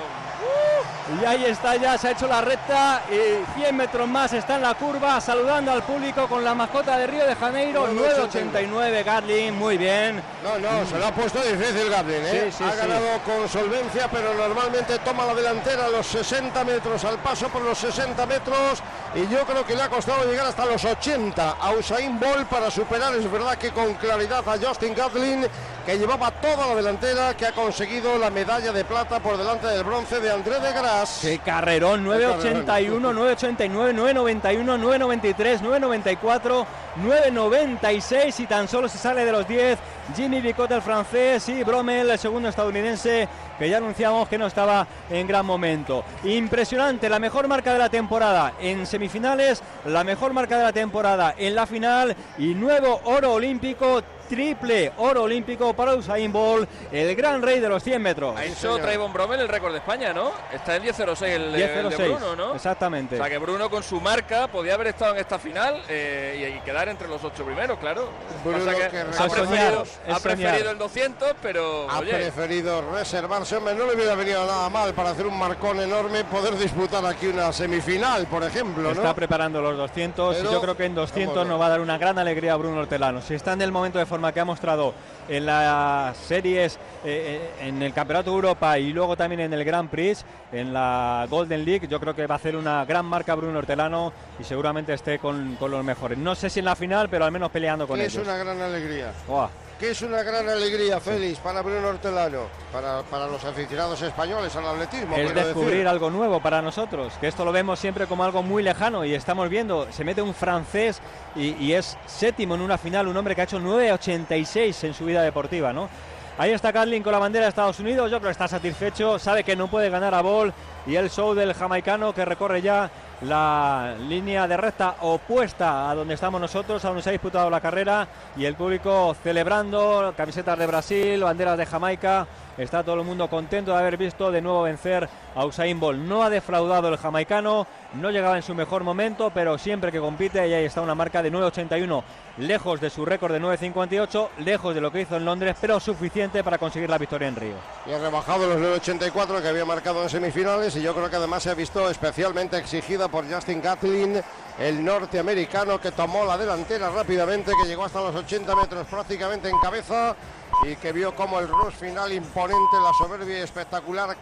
Y ahí está ya, se ha hecho la recta y 100 metros más está en la curva saludando al público con la mascota de Río de Janeiro, 9.89 Gatlin, muy bien. No, no, se lo ha puesto difícil Gatlin, ¿eh? Sí, sí, ha sí. ganado con solvencia, pero normalmente toma la delantera a los 60 metros, al paso por los 60 metros, y yo creo que le ha costado llegar hasta los 80 a Usain Bolt para superar, es verdad que con claridad a Justin Gatlin, que llevaba toda la delantera, que ha conseguido la medalla de plata por delante del bronce de André de Gras. Qué carrerón, 9.81, 9.89, 9.91, 9.93, 9.94, 9.96 y tan solo se sale de los 10 Jimmy Bicot el francés y Bromel el segundo estadounidense que ya anunciamos que no estaba en gran momento. Impresionante, la mejor marca de la temporada en semifinales, la mejor marca de la temporada en la final y nuevo oro olímpico, triple oro olímpico para Usain Bolt, el gran rey de los 100 metros. Ha hecho Trayvon Bromel el récord de España, ¿no? Está en 10.06 el, de- el de 10.06, Bruno, ¿no? exactamente. O sea que Bruno con su marca podía haber estado en esta final eh, y, y quedar entre los ocho primeros, claro. Bruno que que ha preferido, ha el 200, pero Ha oye, preferido reservarse, hombre, no le hubiera venido nada mal para hacer un marcón enorme, poder disputar aquí una semifinal, por ejemplo, ¿no? Está preparando los 200 Pero- y yo creo que en 200 Vamos, nos va a dar una gran alegría a Bruno Hortelano. Si está en el momento de forma que ha mostrado en las series, eh, eh, en el Campeonato de Europa y luego también en el Grand Prix, en la Golden League, yo creo que va a hacer una gran marca Bruno Hortelano y seguramente esté con, con los mejores. No sé si en la final, pero al menos peleando con es ellos. una gran alegría. Buah. Que es una gran alegría, Félix, para Bruno Hortelano, para, para los aficionados españoles al atletismo. Es descubrir decir. algo nuevo para nosotros, que esto lo vemos siempre como algo muy lejano y estamos viendo, se mete un francés y, y es séptimo en una final, un hombre que ha hecho 9.86 en su vida deportiva, ¿no? Ahí está Carlin con la bandera de Estados Unidos, yo creo que está satisfecho, sabe que no puede ganar a Ball y el show del jamaicano que recorre ya la línea de recta opuesta a donde estamos nosotros, a donde se ha disputado la carrera y el público celebrando camisetas de Brasil, banderas de Jamaica. Está todo el mundo contento de haber visto de nuevo vencer a Usain Bolt. No ha defraudado el jamaicano, no llegaba en su mejor momento, pero siempre que compite y ahí está una marca de 9.81, lejos de su récord de 9.58, lejos de lo que hizo en Londres, pero suficiente para conseguir la victoria en Río. Y ha rebajado los 9.84 que había marcado en semifinales y yo creo que además se ha visto especialmente exigida por Justin Gatlin, el norteamericano que tomó la delantera rápidamente, que llegó hasta los 80 metros prácticamente en cabeza y que vio como el rush final imponente, la soberbia y espectacular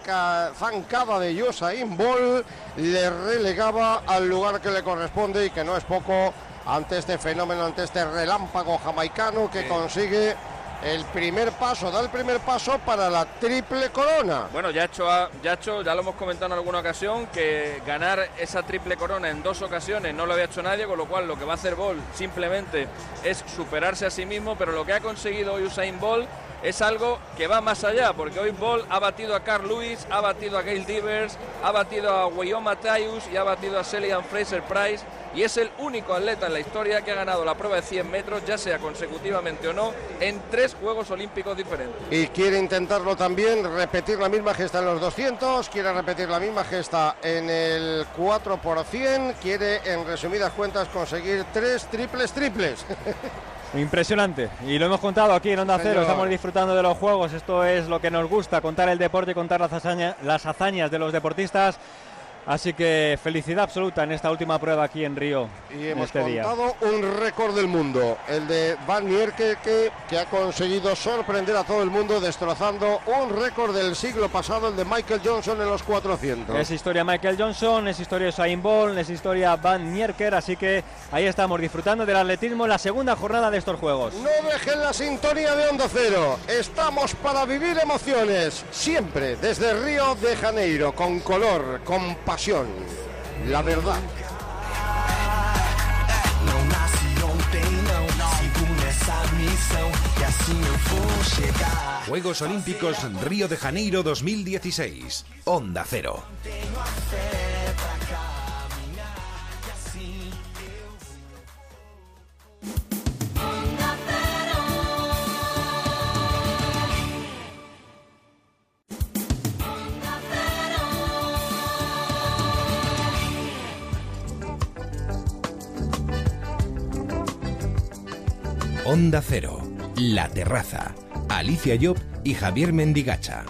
zancada de Usain Bolt le relegaba al lugar que le corresponde y que no es poco ante este fenómeno, ante este relámpago jamaicano que consigue el primer paso, da el primer paso para la triple corona. Bueno, ya hecho, ya, hecho, ya lo hemos comentado en alguna ocasión, que ganar esa triple corona en dos ocasiones no lo había hecho nadie, con lo cual lo que va a hacer Bolt simplemente es superarse a sí mismo, pero lo que ha conseguido hoy Usain Bolt es algo que va más allá, porque hoy Bolt ha batido a Carl Lewis, ha batido a Gail Divers, ha batido a Wyoming Matthews y ha batido a Celian Fraser Price y es el único atleta en la historia que ha ganado la prueba de 100 metros, ya sea consecutivamente o no, en tres Juegos Olímpicos diferentes. Y quiere intentarlo también, repetir la misma gesta en los 200, quiere repetir la misma gesta en el 4 por 100, quiere en resumidas cuentas conseguir tres triples triples. <laughs> Impresionante. Y lo hemos contado aquí en Onda Cero. Estamos disfrutando de los juegos. Esto es lo que nos gusta, contar el deporte contar las, las hazañas de los deportistas. Así que felicidad absoluta en esta última prueba aquí en Río. Y hemos este contado un récord del mundo, el de Van Nierke, que, que, ha conseguido sorprender a todo el mundo destrozando un récord del siglo pasado, el de Michael Johnson en los 400. Es historia Michael Johnson, es historia Usain Bolt, es historia Van Nierker, así que ahí estamos disfrutando del atletismo en la segunda jornada de estos Juegos. No dejen la sintonía de Onda Cero, estamos para vivir emociones, siempre desde Río de Janeiro, con color, con pasión la verdad. Juegos Olímpicos Río de Janeiro 2016. Onda Cero. Onda Cero, La Terraza, Alicia Job y Javier Mendigacha.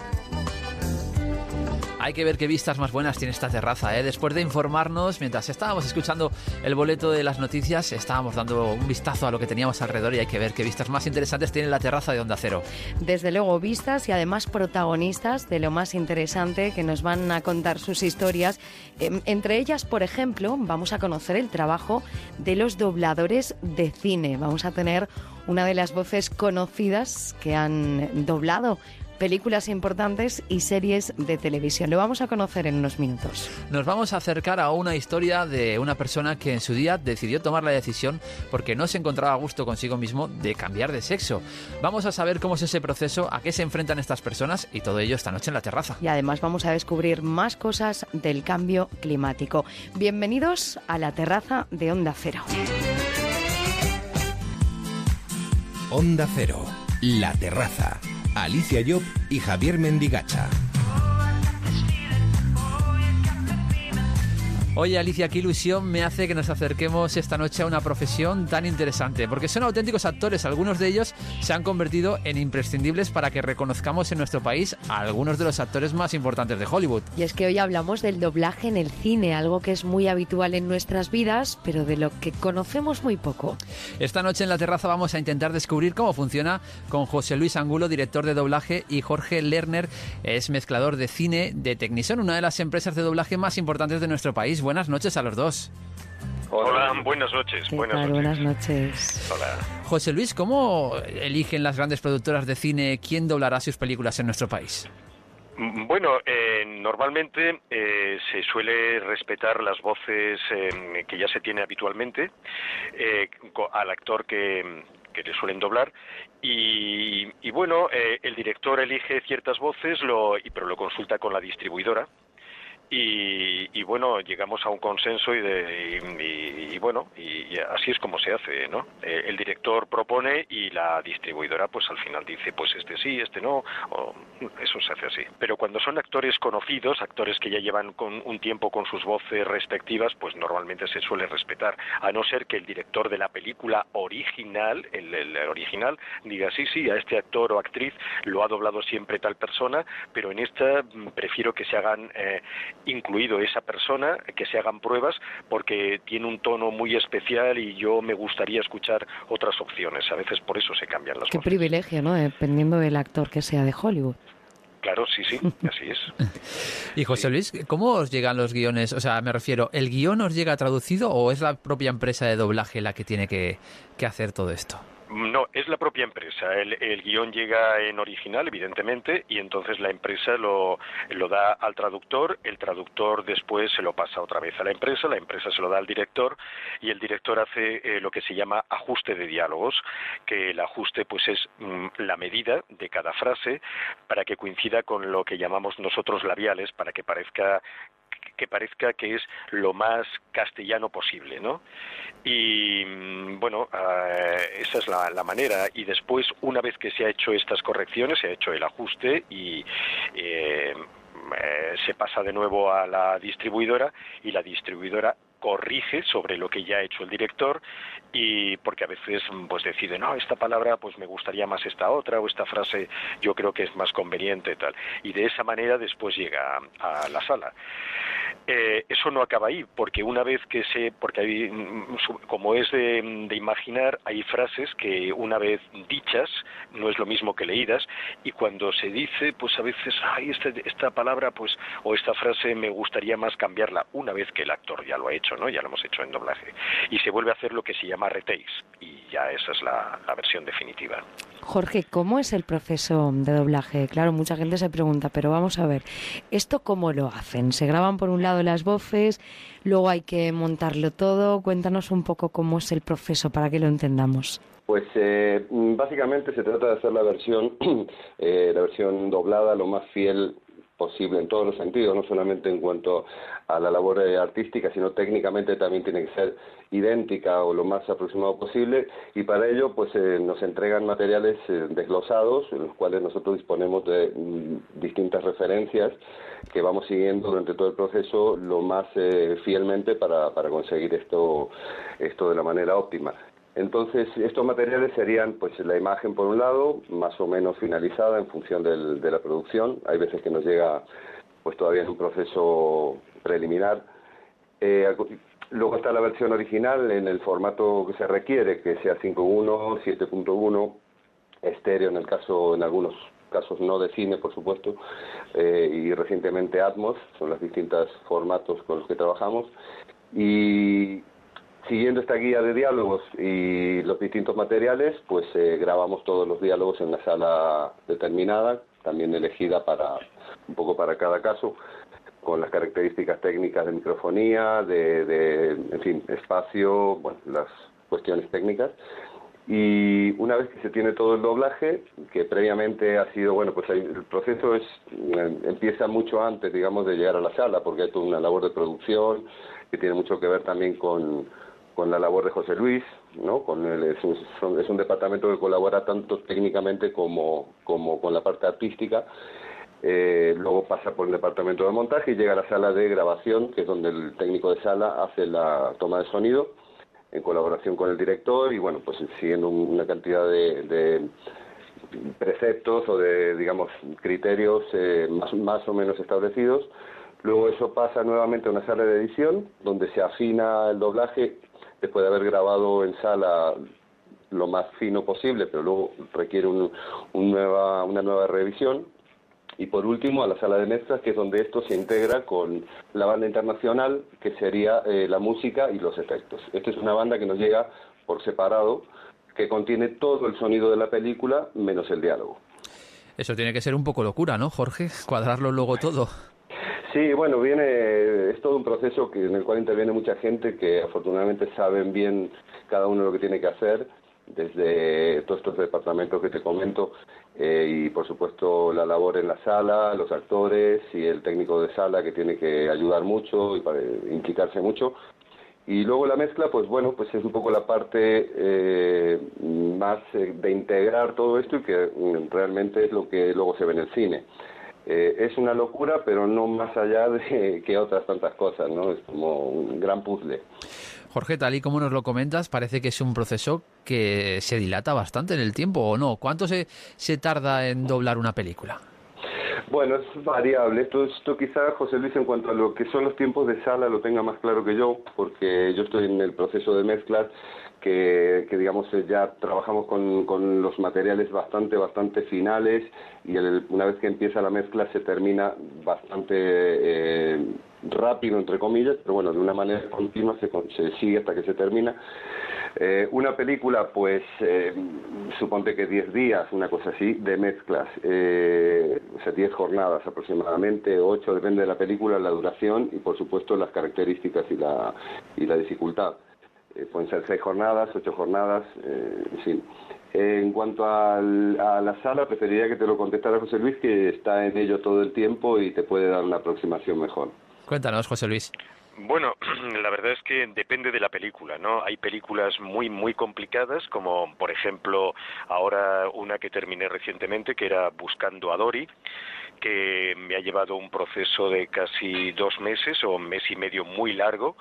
Hay que ver qué vistas más buenas tiene esta terraza. ¿eh? Después de informarnos, mientras estábamos escuchando el boleto de las noticias, estábamos dando un vistazo a lo que teníamos alrededor y hay que ver qué vistas más interesantes tiene la terraza de Onda Cero. Desde luego, vistas y además protagonistas de lo más interesante que nos van a contar sus historias. Em, entre ellas, por ejemplo, vamos a conocer el trabajo de los dobladores de cine. Vamos a tener una de las voces conocidas que han doblado películas importantes y series de televisión. Lo vamos a conocer en unos minutos. Nos vamos a acercar a una historia de una persona que en su día decidió tomar la decisión porque no se encontraba a gusto consigo mismo de cambiar de sexo. Vamos a saber cómo es ese proceso, a qué se enfrentan estas personas y todo ello esta noche en la terraza. Y además vamos a descubrir más cosas del cambio climático. Bienvenidos a la terraza de Onda Cero. Onda Cero, la terraza Alicia Job y Javier Mendigacha. Oye Alicia, qué ilusión me hace que nos acerquemos esta noche a una profesión tan interesante, porque son auténticos actores, algunos de ellos se han convertido en imprescindibles para que reconozcamos en nuestro país a algunos de los actores más importantes de Hollywood. Y es que hoy hablamos del doblaje en el cine, algo que es muy habitual en nuestras vidas, pero de lo que conocemos muy poco. Esta noche en la terraza vamos a intentar descubrir cómo funciona con José Luis Angulo, director de doblaje, y Jorge Lerner, es mezclador de cine de Technison, una de las empresas de doblaje más importantes de nuestro país buenas noches a los dos. Hola, buenas noches. buenas, noches. buenas noches. Hola. José Luis, ¿cómo eligen las grandes productoras de cine quién doblará sus películas en nuestro país? Mm, bueno, eh, normalmente eh, se suele respetar las voces eh, que ya se tiene habitualmente al actor que, le suelen doblar y, y bueno, el director elige ciertas voces, lo, pero lo consulta con la distribuidora y, bueno, llegamos a un consenso y, de, y, bueno, y, así es como se hace, ¿no? Eh, el director propone y la distribuidora pues al final dice pues este sí, este no, o, eso se hace así. Pero cuando son actores conocidos, actores que ya llevan con un tiempo con sus voces respectivas, pues normalmente se suele respetar, a no ser que el director de la película original, el, original, diga sí, sí, a este actor o actriz lo ha doblado siempre tal persona, pero en esta mm, prefiero que se hagan eh, incluido esa persona, que se hagan pruebas, porque tiene un tono muy especial y yo me gustaría escuchar otras opciones. A veces por eso se cambian las Qué voces. privilegio, ¿no? Dependiendo del actor que sea de Hollywood. Claro, sí, sí, <laughs> así es. Y José Luis, ¿cómo os llegan los guiones? O sea, me refiero, ¿el guion os llega traducido o es la propia empresa de doblaje la que tiene que, que hacer todo esto? No, es la propia empresa. El, el, guion llega en original, evidentemente, y entonces la empresa lo, lo, da al traductor, el traductor después se lo pasa otra vez a la empresa, la empresa se lo da al director y el director hace eh, lo que se llama ajuste de diálogos, que el ajuste pues es mm, la medida de cada frase para que coincida con lo que llamamos nosotros labiales, para que parezca que parezca que es lo más castellano posible, ¿no? Y bueno, uh, esa es la, la, manera. Y después, una vez que se ha hecho estas correcciones, se ha hecho el ajuste y eh, eh, se pasa de nuevo a la distribuidora y la distribuidora corrige sobre lo que ya ha hecho el director y porque a veces pues decide no esta palabra pues me gustaría más esta otra o esta frase yo creo que es más conveniente tal. Y de esa manera después llega a, la sala. Eh, eso no acaba ahí porque una vez que se porque hay como es de, de, imaginar hay frases que una vez dichas no es lo mismo que leídas y cuando se dice pues a veces ay esta, esta palabra pues o esta frase me gustaría más cambiarla una vez que el actor ya lo ha hecho no ya lo hemos hecho en doblaje y se vuelve a hacer lo que se llama retakes y ya esa es la, la versión definitiva Jorge, ¿cómo es el proceso de doblaje? Claro, mucha gente se pregunta, pero vamos a ver, ¿esto cómo lo hacen? ¿Se graban por un lado las voces, luego hay que montarlo todo? Cuéntanos un poco cómo es el proceso para que lo entendamos. Pues eh, básicamente se trata de hacer la versión, <clears throat> eh, la versión doblada lo más fiel posible en todos los sentidos, no solamente en cuanto a la labor eh, artística, sino técnicamente también tiene que ser idéntica o lo más aproximado posible y para ello pues eh, nos entregan materiales eh, desglosados en los cuales nosotros disponemos de mm, distintas referencias que vamos siguiendo durante todo el proceso lo más eh, fielmente para, para conseguir esto, esto de la manera óptima. Entonces, estos materiales serían pues la imagen por un lado, más o menos finalizada en función del, de la producción. Hay veces que nos llega pues todavía en un proceso preliminar. Eh, luego está la versión original en el formato que se requiere, que sea 5.1, 7.1, estéreo en el caso, en algunos casos no de cine, por supuesto, eh, y recientemente Atmos, son los distintos formatos con los que trabajamos. Y siguiendo esta guía de diálogos y los distintos materiales, pues eh, grabamos todos los diálogos en una sala determinada, también elegida para un poco para cada caso, con las características técnicas de microfonía, de, de en fin, espacio, bueno, las cuestiones técnicas. Y una vez que se tiene todo el doblaje, que previamente ha sido, bueno, pues el proceso es empieza mucho antes, digamos, de llegar a la sala, porque hay toda una labor de producción que tiene mucho que ver también con, con la labor de José Luis, ¿no? Con el, es, un, es un departamento que colabora tanto técnicamente como, como con la parte artística. Eh, luego pasa por el departamento de montaje y llega a la sala de grabación, que es donde el técnico de sala hace la toma de sonido en colaboración con el director y bueno, pues siguiendo una cantidad de, preceptos o de, digamos, criterios eh, más, más o menos establecidos. Luego eso pasa nuevamente a una sala de edición donde se afina el doblaje después de haber grabado en sala lo más fino posible, pero luego requiere un, un nueva, una nueva revisión. Y por último, a la sala de mezclas, que es donde esto se integra con la banda internacional, que sería eh, la música y los efectos. Esta es una banda que nos llega por separado, que contiene todo el sonido de la película, menos el diálogo. Eso tiene que ser un poco locura, ¿no, Jorge? Cuadrarlo luego todo. Sí, bueno, viene, es todo un proceso que, en el cual interviene mucha gente que afortunadamente saben bien cada uno lo que tiene que hacer, desde todos estos departamentos que te comento, eh, y por supuesto la labor en la sala, los actores y el técnico de sala que tiene que ayudar mucho y para implicarse mucho. Y luego la mezcla, pues bueno, pues es un poco la parte eh, más eh, de integrar todo esto y que realmente es lo que luego se ve en el cine. Eh, es una locura, pero no más allá de <laughs> que otras tantas cosas, ¿no? Es como un gran puzzle. Jorge, tal y como nos lo comentas, parece que es un proceso que se dilata bastante en el tiempo, ¿o no? ¿Cuánto se, se tarda en doblar una película? Bueno, es variable. Esto, esto quizá José Luis en cuanto a lo que son los tiempos de sala lo tenga más claro que yo, porque yo estoy en el proceso de mezclas que, digamos eh, ya trabajamos con, con, los materiales bastante, bastante finales y el, una vez que empieza la mezcla se termina bastante eh, rápido, entre comillas, pero bueno, de una manera continua se, se sigue hasta que se termina. Eh, una película, pues, eh, suponte que 10 días, una cosa así, de mezclas, o sea, 10 jornadas aproximadamente, 8, depende de la película, la duración y, por supuesto, las características y la, y la dificultad. Eh, pueden ser 6 jornadas, 8 jornadas, eh, en fin. En cuanto al, a la sala, preferiría que te lo contestara José Luis, que está en ello todo el tiempo y te puede dar una aproximación mejor. Cuéntanos, José Luis. Bueno, <clears throat> la verdad es que depende de la película, ¿no? Hay películas muy, muy complicadas, como por ejemplo ahora una que terminé recientemente, que era Buscando a Dory, que me ha llevado un proceso de casi dos meses o un mes y medio muy largo,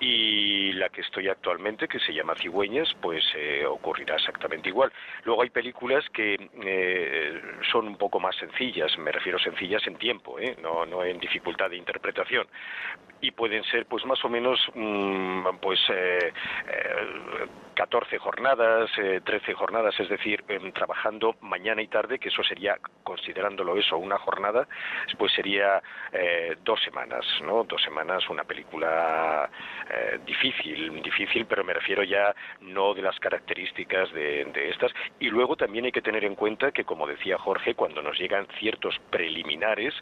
y la que estoy actualmente, que se llama Cigüeñas, pues eh, ocurrirá exactamente igual. Luego hay películas que eh, son un poco más sencillas, me refiero sencillas en tiempo, ¿eh? no, no en dificultad de interpretación, y pueden ser pues más o menos mmm, pues eh, eh, 14 jornadas, eh, 13 jornadas, es decir, eh, trabajando mañana y tarde, que eso sería, considerándolo eso, una jornada, pues sería eh, dos semanas, ¿no? Dos semanas, una película eh, difícil, difícil, pero me refiero ya no de las características de, de estas. Y luego también hay que tener en cuenta que, como decía Jorge, cuando nos llegan ciertos preliminares,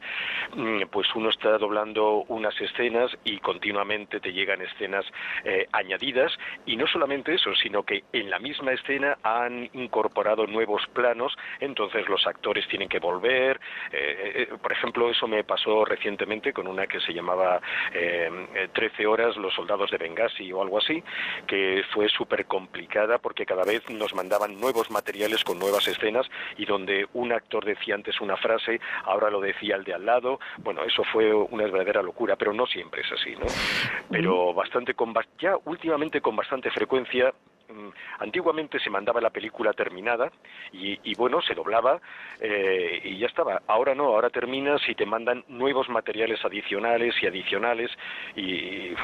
mm, pues uno está doblando unas escenas y continuamente te llegan escenas eh, añadidas, y no solamente eso, sino que en la misma escena han incorporado nuevos planos, entonces los actores tienen que volver. Eh, eh, por ejemplo, eso me pasó recientemente con una que se llamaba eh, 13 horas los soldados de Benghazi o algo así, que fue súper complicada porque cada vez nos mandaban nuevos materiales con nuevas escenas y donde un actor decía antes una frase, ahora lo decía el de al lado. Bueno, eso fue una verdadera locura, pero no siempre es así, ¿no? Pero bastante con, ya últimamente con bastante frecuencia antiguamente se mandaba la película terminada y, y bueno, se doblaba eh, y ya estaba. Ahora no, ahora terminas y te mandan nuevos materiales adicionales y adicionales y... Eh,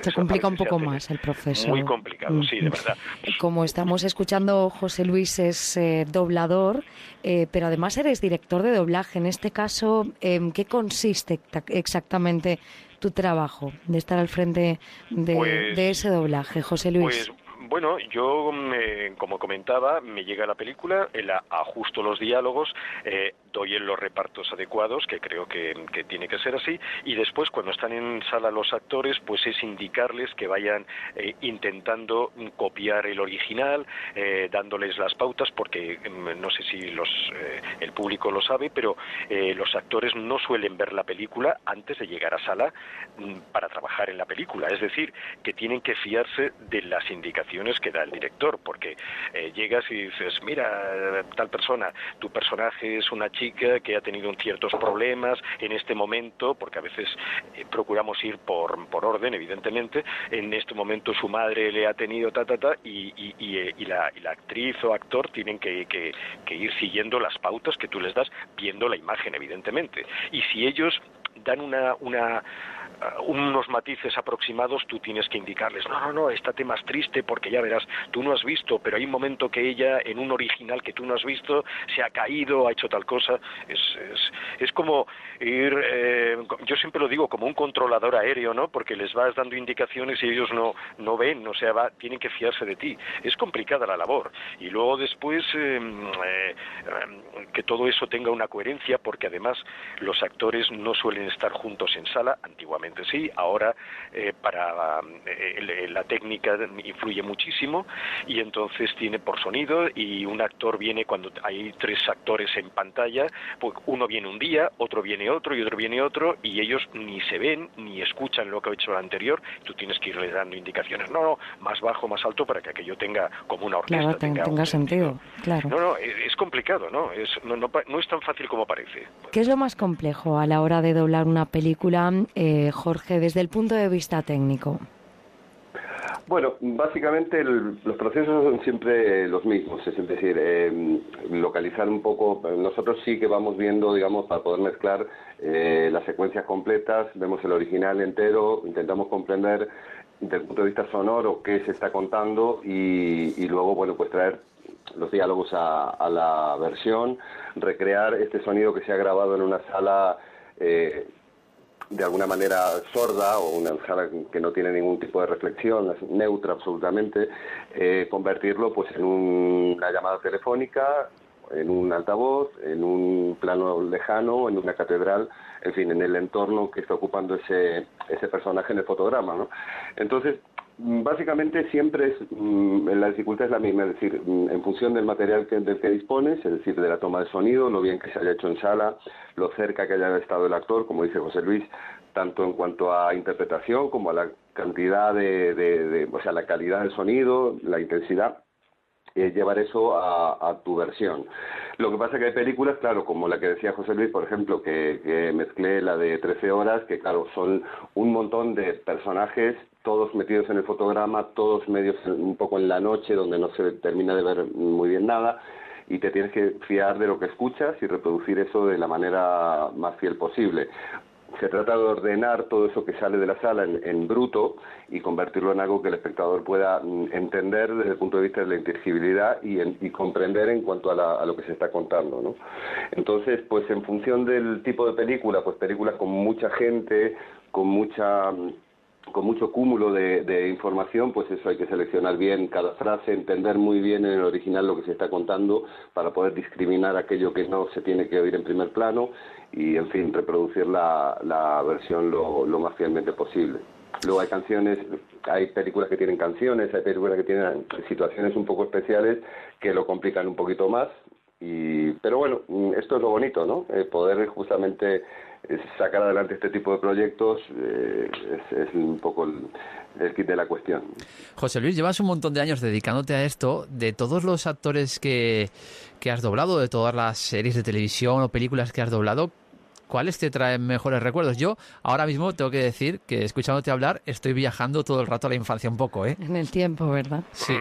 se complica un poco más el proceso. Muy complicado, sí, de verdad. Como estamos escuchando, José Luis es eh, doblador, eh, pero además eres director de doblaje. En este caso, ¿en qué consiste exactamente tu trabajo de estar al frente de, Pues- de ese doblaje, José Luis? Pues bueno, yo, me- como comentaba, me llega la película, eh, la ajusto los diálogos, eh, doy en los repartos adecuados, que creo que, tiene que ser así, y después cuando están en sala los actores, pues es indicarles que vayan eh, intentando copiar el original, eh, dándoles las pautas, porque mm, no sé si los, eh, el público lo sabe, pero eh, los actores no suelen ver la película antes de llegar a sala mm, para trabajar en la película, es decir, que tienen que fiarse de las indicaciones que da el director, porque eh, llegas y dices, mira, tal persona, tu personaje es una chica que ha tenido ciertos problemas en este momento, porque a veces eh, procuramos ir por, por orden, evidentemente, en este momento su madre le ha tenido ta, ta, ta, y, y, y, eh, y la, la actriz o actor tienen que, que, que ir siguiendo las pautas que tú les das, viendo la imagen, evidentemente. Y si ellos dan una, una unos matices aproximados, tú tienes que indicarles, no, no, no, estate más triste porque ya verás, tú no has visto, pero hay un momento que ella, en un original que tú no has visto, se ha caído, ha hecho tal cosa. Es, es, es como ir, eh, yo siempre lo digo, como un controlador aéreo, ¿no? Porque les vas dando indicaciones y ellos no, no ven, o sea, va, tienen que fiarse de ti. Es complicada la labor. Y luego después eh, eh, que todo eso tenga una coherencia, porque además los actores no suelen estar juntos en sala, antiguamente sí, ahora eh, para eh, la técnica influye muchísimo y entonces tiene por sonido y un actor viene cuando hay tres actores en pantalla, pues uno viene un día, otro viene otro y otro viene otro y ellos ni se ven ni escuchan lo que ha hecho el anterior, tú tienes que irles dando indicaciones, no, no, más bajo, más alto para que aquello tenga como una orquesta. Claro, ten- tenga sentido, claro. No, no, es es complicado, ¿no? Es, no, no, no es tan fácil como parece. ¿Qué es lo más complejo a la hora de doblar una película, eh, Jorge, desde el punto de vista técnico? Bueno, básicamente los procesos son siempre los mismos, es decir, eh, localizar un poco, nosotros sí que vamos viendo, digamos, para poder mezclar eh, las secuencias completas, vemos el original entero, intentamos comprender desde el punto de vista sonoro qué se está contando y, luego, bueno, pues traer los diálogos a, la versión, recrear este sonido que se ha grabado en una sala eh, de alguna manera sorda o una sala que no tiene ningún tipo de reflexión, neutra absolutamente, eh, convertirlo pues en una llamada telefónica, en un altavoz, en un plano lejano, en una catedral, en fin, en el entorno que está ocupando ese, ese personaje en el fotograma. ¿no? Entonces, básicamente siempre es, mm, la dificultad es la misma, es decir, mm, en función del material que, del que dispones, es decir, de la toma de sonido, lo bien que se haya hecho en sala, lo cerca que haya estado el actor, como dice José Luis, tanto en cuanto a interpretación como a la cantidad de, de o sea, la calidad del sonido, la intensidad, eh, llevar eso a, tu versión. Lo que pasa es que hay películas, claro, como la que decía José Luis, por ejemplo, que, que mezclé la de 13 horas, que claro, son un montón de personajes, todos metidos en el fotograma, todos medios un poco en la noche, donde no se termina de ver muy bien nada, y te tienes que fiar de lo que escuchas y reproducir eso de la manera más fiel posible se trata de ordenar todo eso que sale de la sala en, bruto y convertirlo en algo que el espectador pueda mm, entender desde el punto de vista de la inteligibilidad y, comprender en cuanto a, lo que se está contando. ¿no? Entonces, pues en función del tipo de película, pues películas con mucha gente, con mucha con mucho cúmulo de, información, pues eso hay que seleccionar bien cada frase, entender muy bien en el original lo que se está contando para poder discriminar aquello que no se tiene que oír en primer plano y, en fin, reproducir la, la versión lo, lo más fielmente posible. Luego hay canciones, hay películas que tienen canciones, hay películas que tienen situaciones un poco especiales que lo complican un poquito más. Y, pero bueno, esto es lo bonito, ¿no? Eh, poder justamente sacar adelante este tipo de proyectos eh, es, un poco el, kit de la cuestión. José Luis, llevas un montón de años dedicándote a esto. De todos los actores que, que has doblado, de todas las series de televisión o películas que has doblado, ¿cuáles te traen mejores recuerdos? Yo ahora mismo tengo que decir que escuchándote hablar estoy viajando todo el rato a la infancia un poco, ¿eh? En el tiempo, ¿verdad? Sí.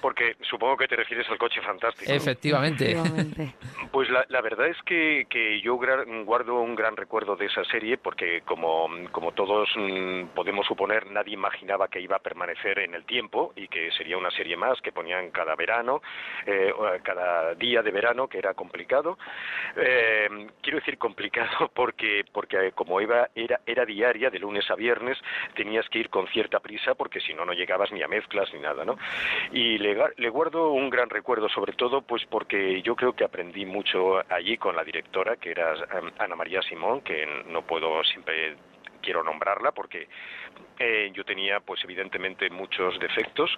Porque supongo que te refieres al coche fantástico. Efectivamente. <laughs> pues la, la, verdad es que, que yo guardo un gran recuerdo de esa serie porque como, como todos mm, podemos suponer, nadie imaginaba que iba a permanecer en el tiempo y que sería una serie más que ponían cada verano, eh, cada día de verano, que era complicado. Eh, quiero decir complicado porque porque como iba era era diaria de lunes a viernes tenías que ir con cierta prisa porque si no no llegabas ni a mezclas ni nada no y le, le guardo un gran recuerdo sobre todo pues porque yo creo que aprendí mucho allí con la directora que era em, Ana María Simón que no puedo siempre quiero nombrarla porque eh, yo tenía pues evidentemente muchos defectos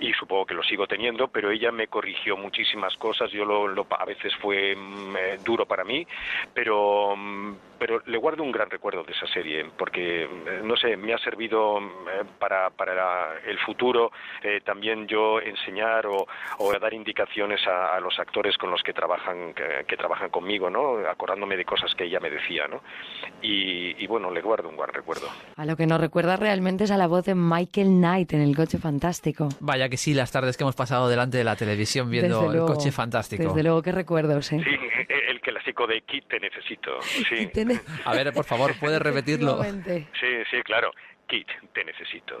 y supongo que lo sigo teniendo pero ella me corrigió muchísimas cosas yo lo, a veces fue mm, eh, duro para mí pero mm, pero le guardo un gran recuerdo de esa serie, porque, eh, no sé, me ha servido eh, para, para el futuro eh, también yo enseñar o, o dar indicaciones a, los actores con los que trabajan, que, trabajan conmigo, ¿no? Acordándome de cosas que ella me decía, ¿no? Y, bueno, le guardo un gran recuerdo. A lo que nos recuerda realmente es a la voz de Michael Knight en El Coche Fantástico. Vaya que sí, las tardes que hemos pasado delante de la televisión viendo El Coche Fantástico. Desde luego, qué recuerdos, ¿eh? Sí, el clásico de Kit te necesito. Sí. A ver, por favor, ¿puedes <laughs> repetirlo? Sí, sí, claro. Kit, te necesito.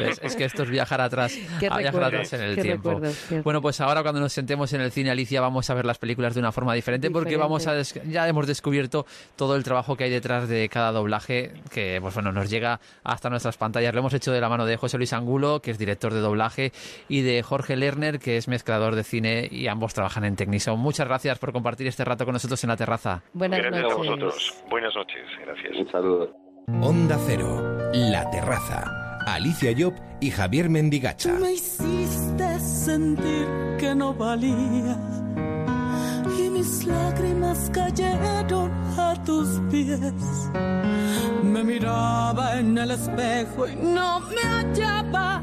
Es, que esto es viajar atrás, <laughs> viajar atrás en el tiempo. Bueno, pues ahora cuando nos sentemos en el cine, Alicia, vamos a ver las películas de una forma diferente, porque vamos a ya hemos descubierto todo el trabajo que hay detrás de cada doblaje que pues bueno, nos llega hasta nuestras pantallas. Lo hemos hecho de la mano de José Luis Angulo, que es director de doblaje, y de Jorge Lerner, que es mezclador de cine y ambos trabajan en Technison. Muchas gracias por compartir este rato con nosotros en la terraza. Buenas gracias a vosotros. Buenas noches. Gracias. Un saludo. Onda Cero, La Terraza. Alicia Job y Javier Mendigacha. me hiciste sentir que no valía y mis lágrimas cayeron a tus pies. Me miraba en el espejo y no me hallaba.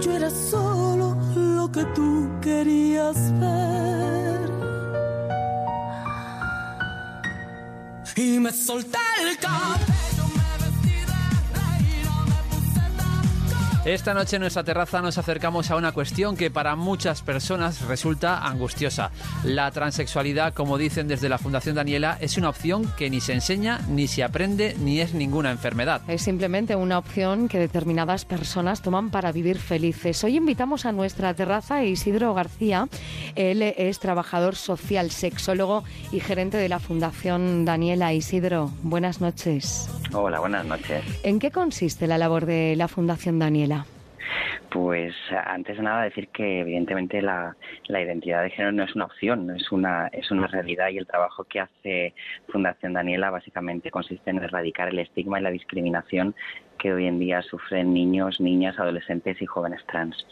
Yo era solo lo que tú querías ver. Y me solté el cabello. Esta noche en nuestra terraza nos acercamos a una cuestión que para muchas personas resulta angustiosa. La transexualidad, como dicen desde la Fundación Daniela, es una opción que ni se enseña, ni se aprende, ni es ninguna enfermedad. Es simplemente una opción que determinadas personas toman para vivir felices. Hoy invitamos a nuestra terraza a Isidro García. Él es trabajador social, sexólogo y gerente de la Fundación Daniela. Isidro, buenas noches. Hola, buenas noches. ¿En qué consiste la labor de la Fundación Daniela? Pues antes de nada decir que evidentemente la, identidad de género no es una opción, es una, es una realidad y el trabajo que hace Fundación Daniela básicamente consiste en erradicar el estigma y la discriminación que hoy en día sufren niños, niñas, adolescentes y jóvenes trans.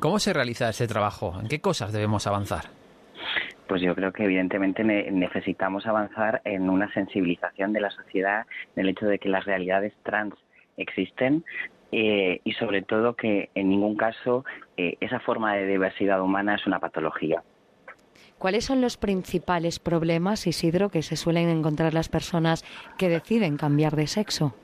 ¿Cómo se realiza ese trabajo? ¿En qué cosas debemos avanzar? Pues yo creo que evidentemente necesitamos avanzar en una sensibilización de la sociedad del hecho de que las realidades trans existen, eh, y sobre todo que en ningún caso eh, esa forma de diversidad humana es una patología. ¿Cuáles son los principales problemas, Isidro, que se suelen encontrar las personas que deciden cambiar de sexo?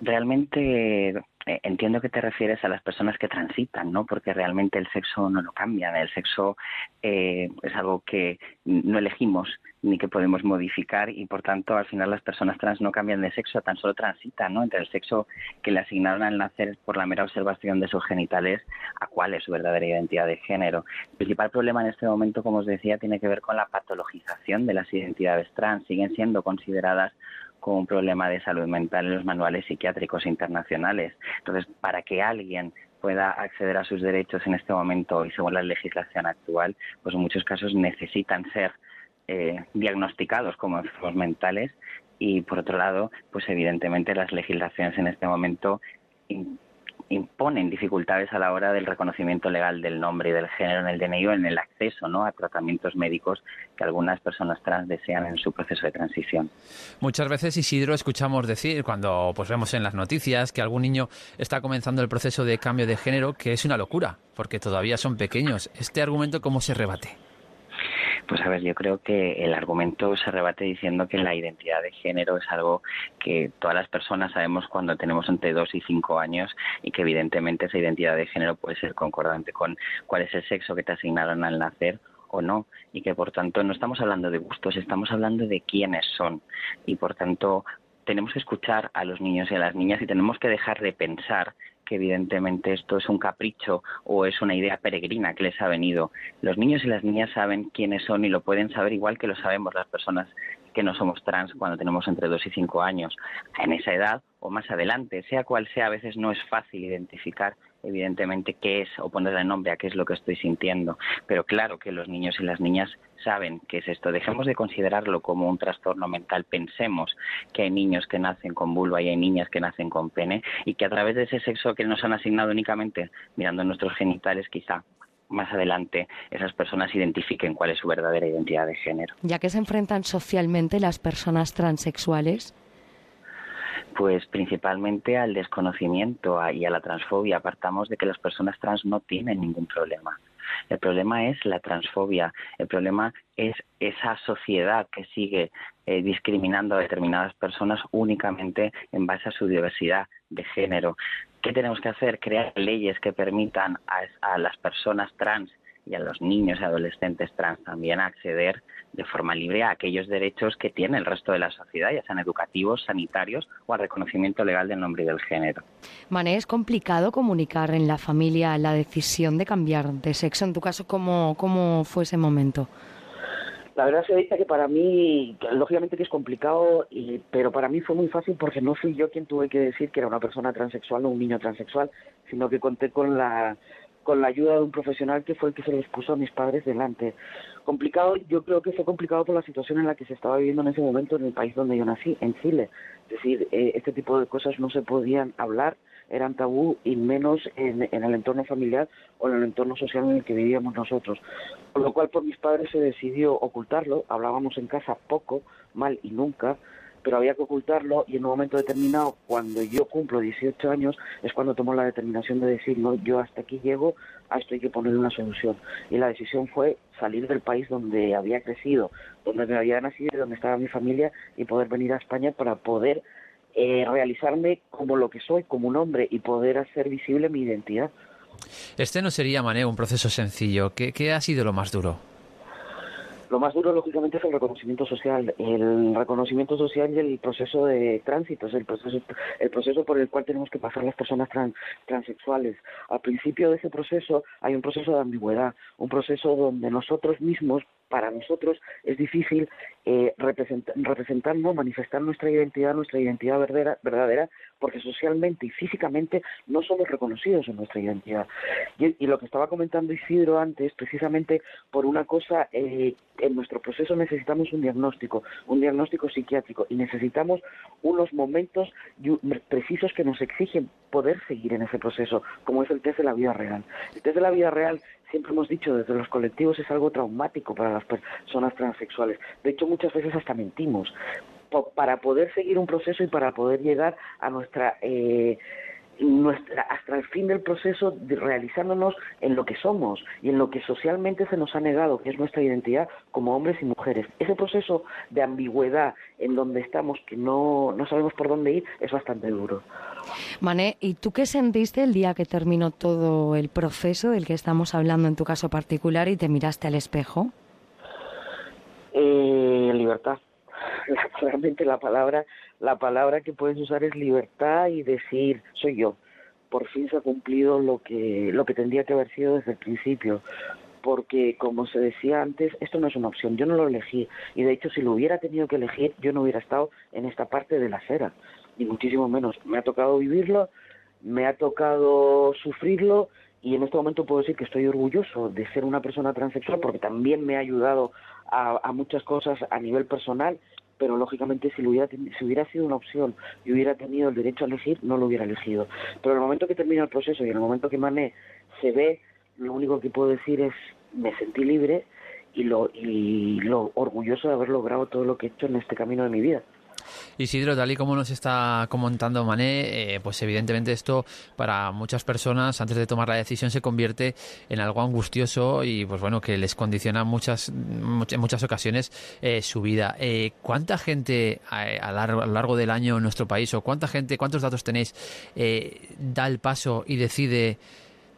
Realmente entiendo que te refieres a las personas que transitan, ¿no? Porque realmente el sexo no lo cambian, el sexo es algo que no elegimos ni que podemos modificar y por tanto al final las personas trans no cambian de sexo, tan solo transitan ¿no? entre el sexo que le asignaron al nacer por la mera observación de sus genitales a cuál es su verdadera identidad de género. El principal problema en este momento, como os decía, tiene que ver con la patologización de las identidades trans. Siguen siendo consideradas como un problema de salud mental en los manuales psiquiátricos internacionales. Entonces, para que alguien pueda acceder a sus derechos en este momento y según la legislación actual, pues en muchos casos necesitan ser eh, diagnosticados como enfermos mentales y por otro lado, pues evidentemente las legislaciones en este momento imponen dificultades a la hora del reconocimiento legal del nombre y del género en el DNI o en el acceso ¿no? a tratamientos médicos que algunas personas trans desean en su proceso de transición. Muchas veces, Isidro, escuchamos decir, cuando pues, vemos en las noticias que algún niño está comenzando el proceso de cambio de género, que es una locura, porque todavía son pequeños. ¿Este argumento cómo se rebate? Pues a ver, yo creo que el argumento se rebate diciendo que la identidad de género es algo que todas las personas sabemos cuando tenemos entre dos y cinco años y que evidentemente esa identidad de género puede ser concordante con cuál es el sexo que te asignaron al nacer o no. Y que por tanto no estamos hablando de gustos, estamos hablando de quiénes son. Y por tanto tenemos que escuchar a los niños y a las niñas y tenemos que dejar de pensar que evidentemente esto es un capricho o es una idea peregrina que les ha venido. Los niños y las niñas saben quiénes son y lo pueden saber igual que lo sabemos las personas que no somos trans cuando tenemos entre 2 y 5 años. En esa edad o más adelante, sea cual sea, a veces no es fácil identificar evidentemente qué es o ponerle nombre a qué es lo que estoy sintiendo. Pero claro que los niños y las niñas saben qué es esto. Dejemos de considerarlo como un trastorno mental. Pensemos que hay niños que nacen con vulva y hay niñas que nacen con pene y que a través de ese sexo que nos han asignado únicamente mirando nuestros genitales quizá más adelante esas personas identifiquen cuál es su verdadera identidad de género. Ya que se enfrentan socialmente las personas transexuales, pues principalmente al desconocimiento y a la transfobia. Apartamos de que las personas trans no tienen ningún problema. El problema es la transfobia, el problema es esa sociedad que sigue eh, discriminando a determinadas personas únicamente en base a su diversidad de género. ¿Qué tenemos que hacer? Crear leyes que permitan a las personas trans y a los niños y adolescentes trans también acceder de forma libre a aquellos derechos que tiene el resto de la sociedad, ya sean educativos, sanitarios o al reconocimiento legal del nombre y del género. Mané, ¿es complicado comunicar en la familia la decisión de cambiar de sexo? En tu caso, ¿cómo, cómo fue ese momento? La verdad se dice que para mí, lógicamente que es complicado, pero para mí fue muy fácil porque no fui yo quien tuve que decir que era una persona transexual, no un niño transexual, sino que conté con la con la ayuda de un profesional que fue el que se los puso a mis padres delante. Complicado, yo creo que fue complicado por la situación en la que se estaba viviendo en ese momento en el país donde yo nací, en Chile. Es decir, eh, este tipo de cosas no se podían hablar, eran tabú y menos en, en, el entorno familiar o en el entorno social en el que vivíamos nosotros. Por lo cual por mis padres se decidió ocultarlo, hablábamos en casa poco, mal y nunca, pero había que ocultarlo y en un momento determinado, cuando yo cumplo 18 años, es cuando tomo la determinación de decir, no, yo hasta aquí llego, a esto hay que poner una solución. Y la decisión fue salir del país donde había crecido, donde me había nacido donde estaba mi familia y poder venir a España para poder eh, realizarme como lo que soy, como un hombre y poder hacer visible mi identidad. Este no sería, Mané, un proceso sencillo. ¿Qué, ha sido lo más duro? Lo más duro, lógicamente, es el reconocimiento social. El reconocimiento social y el proceso de tránsito, es el proceso, el proceso por el cual tenemos que pasar las personas transexuales. Al principio de ese proceso hay un proceso de ambigüedad, un proceso donde nosotros mismos para nosotros es difícil eh, representar, manifestar nuestra identidad, nuestra identidad verdadera, verdadera, porque socialmente y físicamente no somos reconocidos en nuestra identidad. Y, lo que estaba comentando Isidro antes, precisamente por una cosa, eh, en nuestro proceso necesitamos un diagnóstico, un diagnóstico psiquiátrico, y necesitamos unos momentos precisos que nos exigen poder seguir en ese proceso, como es el test de la vida real. El test de la vida real siempre hemos dicho desde los colectivos es algo traumático para las personas transexuales. De hecho, muchas veces hasta mentimos para poder seguir un proceso y para poder llegar a nuestra eh, nuestra, hasta el fin del proceso de realizándonos en lo que somos y en lo que socialmente se nos ha negado, que es nuestra identidad como hombres y mujeres. Ese proceso de ambigüedad en donde estamos, que no, no sabemos por dónde ir, es bastante duro. Mané, ¿y tú qué sentiste el día que terminó todo el proceso del que estamos hablando en tu caso particular y te miraste al espejo? Eh, libertad. <laughs> Realmente la palabra, la palabra que puedes usar es libertad y decir soy yo. Por fin se ha cumplido lo que lo que tendría que haber sido desde el principio porque como se decía antes, esto no es una opción, yo no lo elegí y de hecho si lo hubiera tenido que elegir yo no hubiera estado en esta parte de la acera ni muchísimo menos. Me ha tocado vivirlo, me ha tocado sufrirlo y en este momento puedo decir que estoy orgulloso de ser una persona transexual porque también me ha ayudado a, muchas cosas a nivel personal, pero lógicamente si, hubiera, si hubiera sido una opción y hubiera tenido el derecho a elegir, no lo hubiera elegido. Pero en el momento que termina el proceso y en el momento que Mané se ve, lo único que puedo decir es me sentí libre y lo, y lo orgulloso de haber logrado todo lo que he hecho en este camino de mi vida. Isidro, tal y como nos está comentando Mané, eh, pues evidentemente esto para muchas personas antes de tomar la decisión se convierte en algo angustioso y pues bueno que les condiciona muchas en muchas ocasiones eh, su vida. Eh, ¿Cuánta gente a, largo, a, lo largo del año en nuestro país o cuánta gente, cuántos datos tenéis da el paso y decide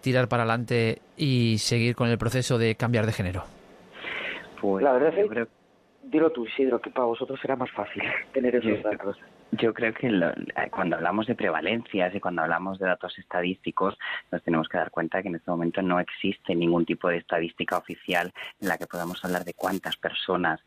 tirar para adelante y seguir con el proceso de cambiar de género? Pues la verdad es que dilo tú, Isidro, que para vosotros será más fácil <laughs> tener esos datos. Yo creo que cuando hablamos de prevalencias y cuando hablamos de datos estadísticos, nos tenemos que dar cuenta que en este momento no existe ningún tipo de estadística oficial en la que podamos hablar de cuántas personas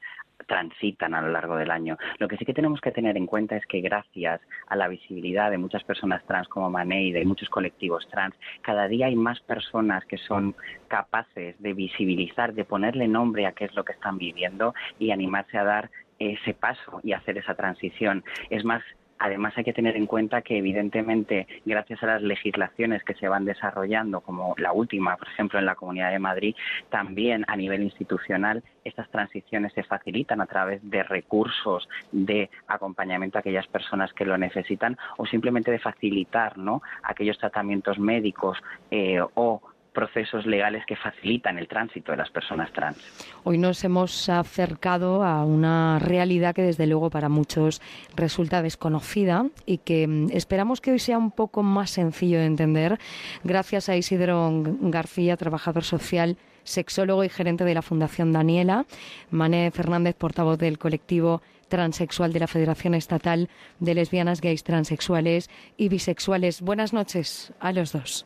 transitan a lo largo del año. Lo que sí que tenemos que tener en cuenta es que gracias a la visibilidad de muchas personas trans como Mané y de muchos colectivos trans, cada día hay más personas que son capaces de visibilizar, de ponerle nombre a qué es lo que están viviendo y animarse a dar ese paso y hacer esa transición. Es más, Además, hay que tener en cuenta que, evidentemente, gracias a las legislaciones que se van desarrollando, como la última, por ejemplo, en la Comunidad de Madrid, también a nivel institucional, estas transiciones se facilitan a través de recursos de acompañamiento a aquellas personas que lo necesitan o simplemente de facilitar ¿no? aquellos tratamientos médicos eh, o procesos legales que facilitan el tránsito de las personas trans. Hoy nos hemos acercado a una realidad que desde luego para muchos resulta desconocida y que mm, esperamos que hoy sea un poco más sencillo de entender gracias a Isidro García, trabajador social sexólogo y gerente de la Fundación Daniela, Mané Fernández, portavoz del colectivo transexual de la Federación Estatal de Lesbianas, Gays, Transexuales y Bisexuales. Buenas noches a los dos.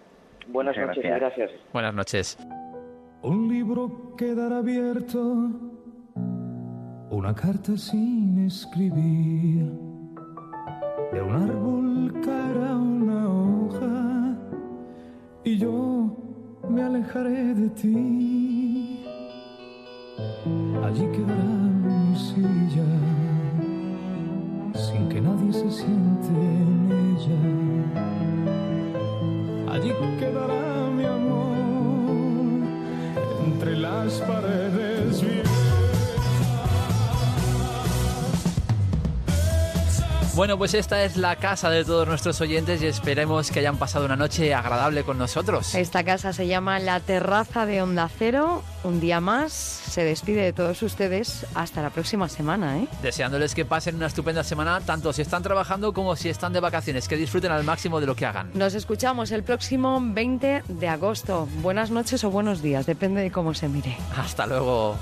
Buenas noches gracias. gracias. Buenas noches. Un libro quedará abierto, una carta sin escribir, de un árbol caerá una hoja y yo me alejaré de ti. Allí quedará mi silla, sin que nadie se siente en ella allí quedará mi amor entre las paredes Bueno, pues esta es la casa de todos nuestros oyentes y esperemos que hayan pasado una noche agradable con nosotros. Esta casa se llama La Terraza de Onda Cero. Un día más se despide de todos ustedes hasta la próxima semana. ¿eh? Deseándoles que pasen una estupenda semana, tanto si están trabajando como si están de vacaciones, que disfruten al máximo de lo que hagan. Nos escuchamos el próximo 20 de agosto. Buenas noches o buenos días, depende de cómo se mire. Hasta luego.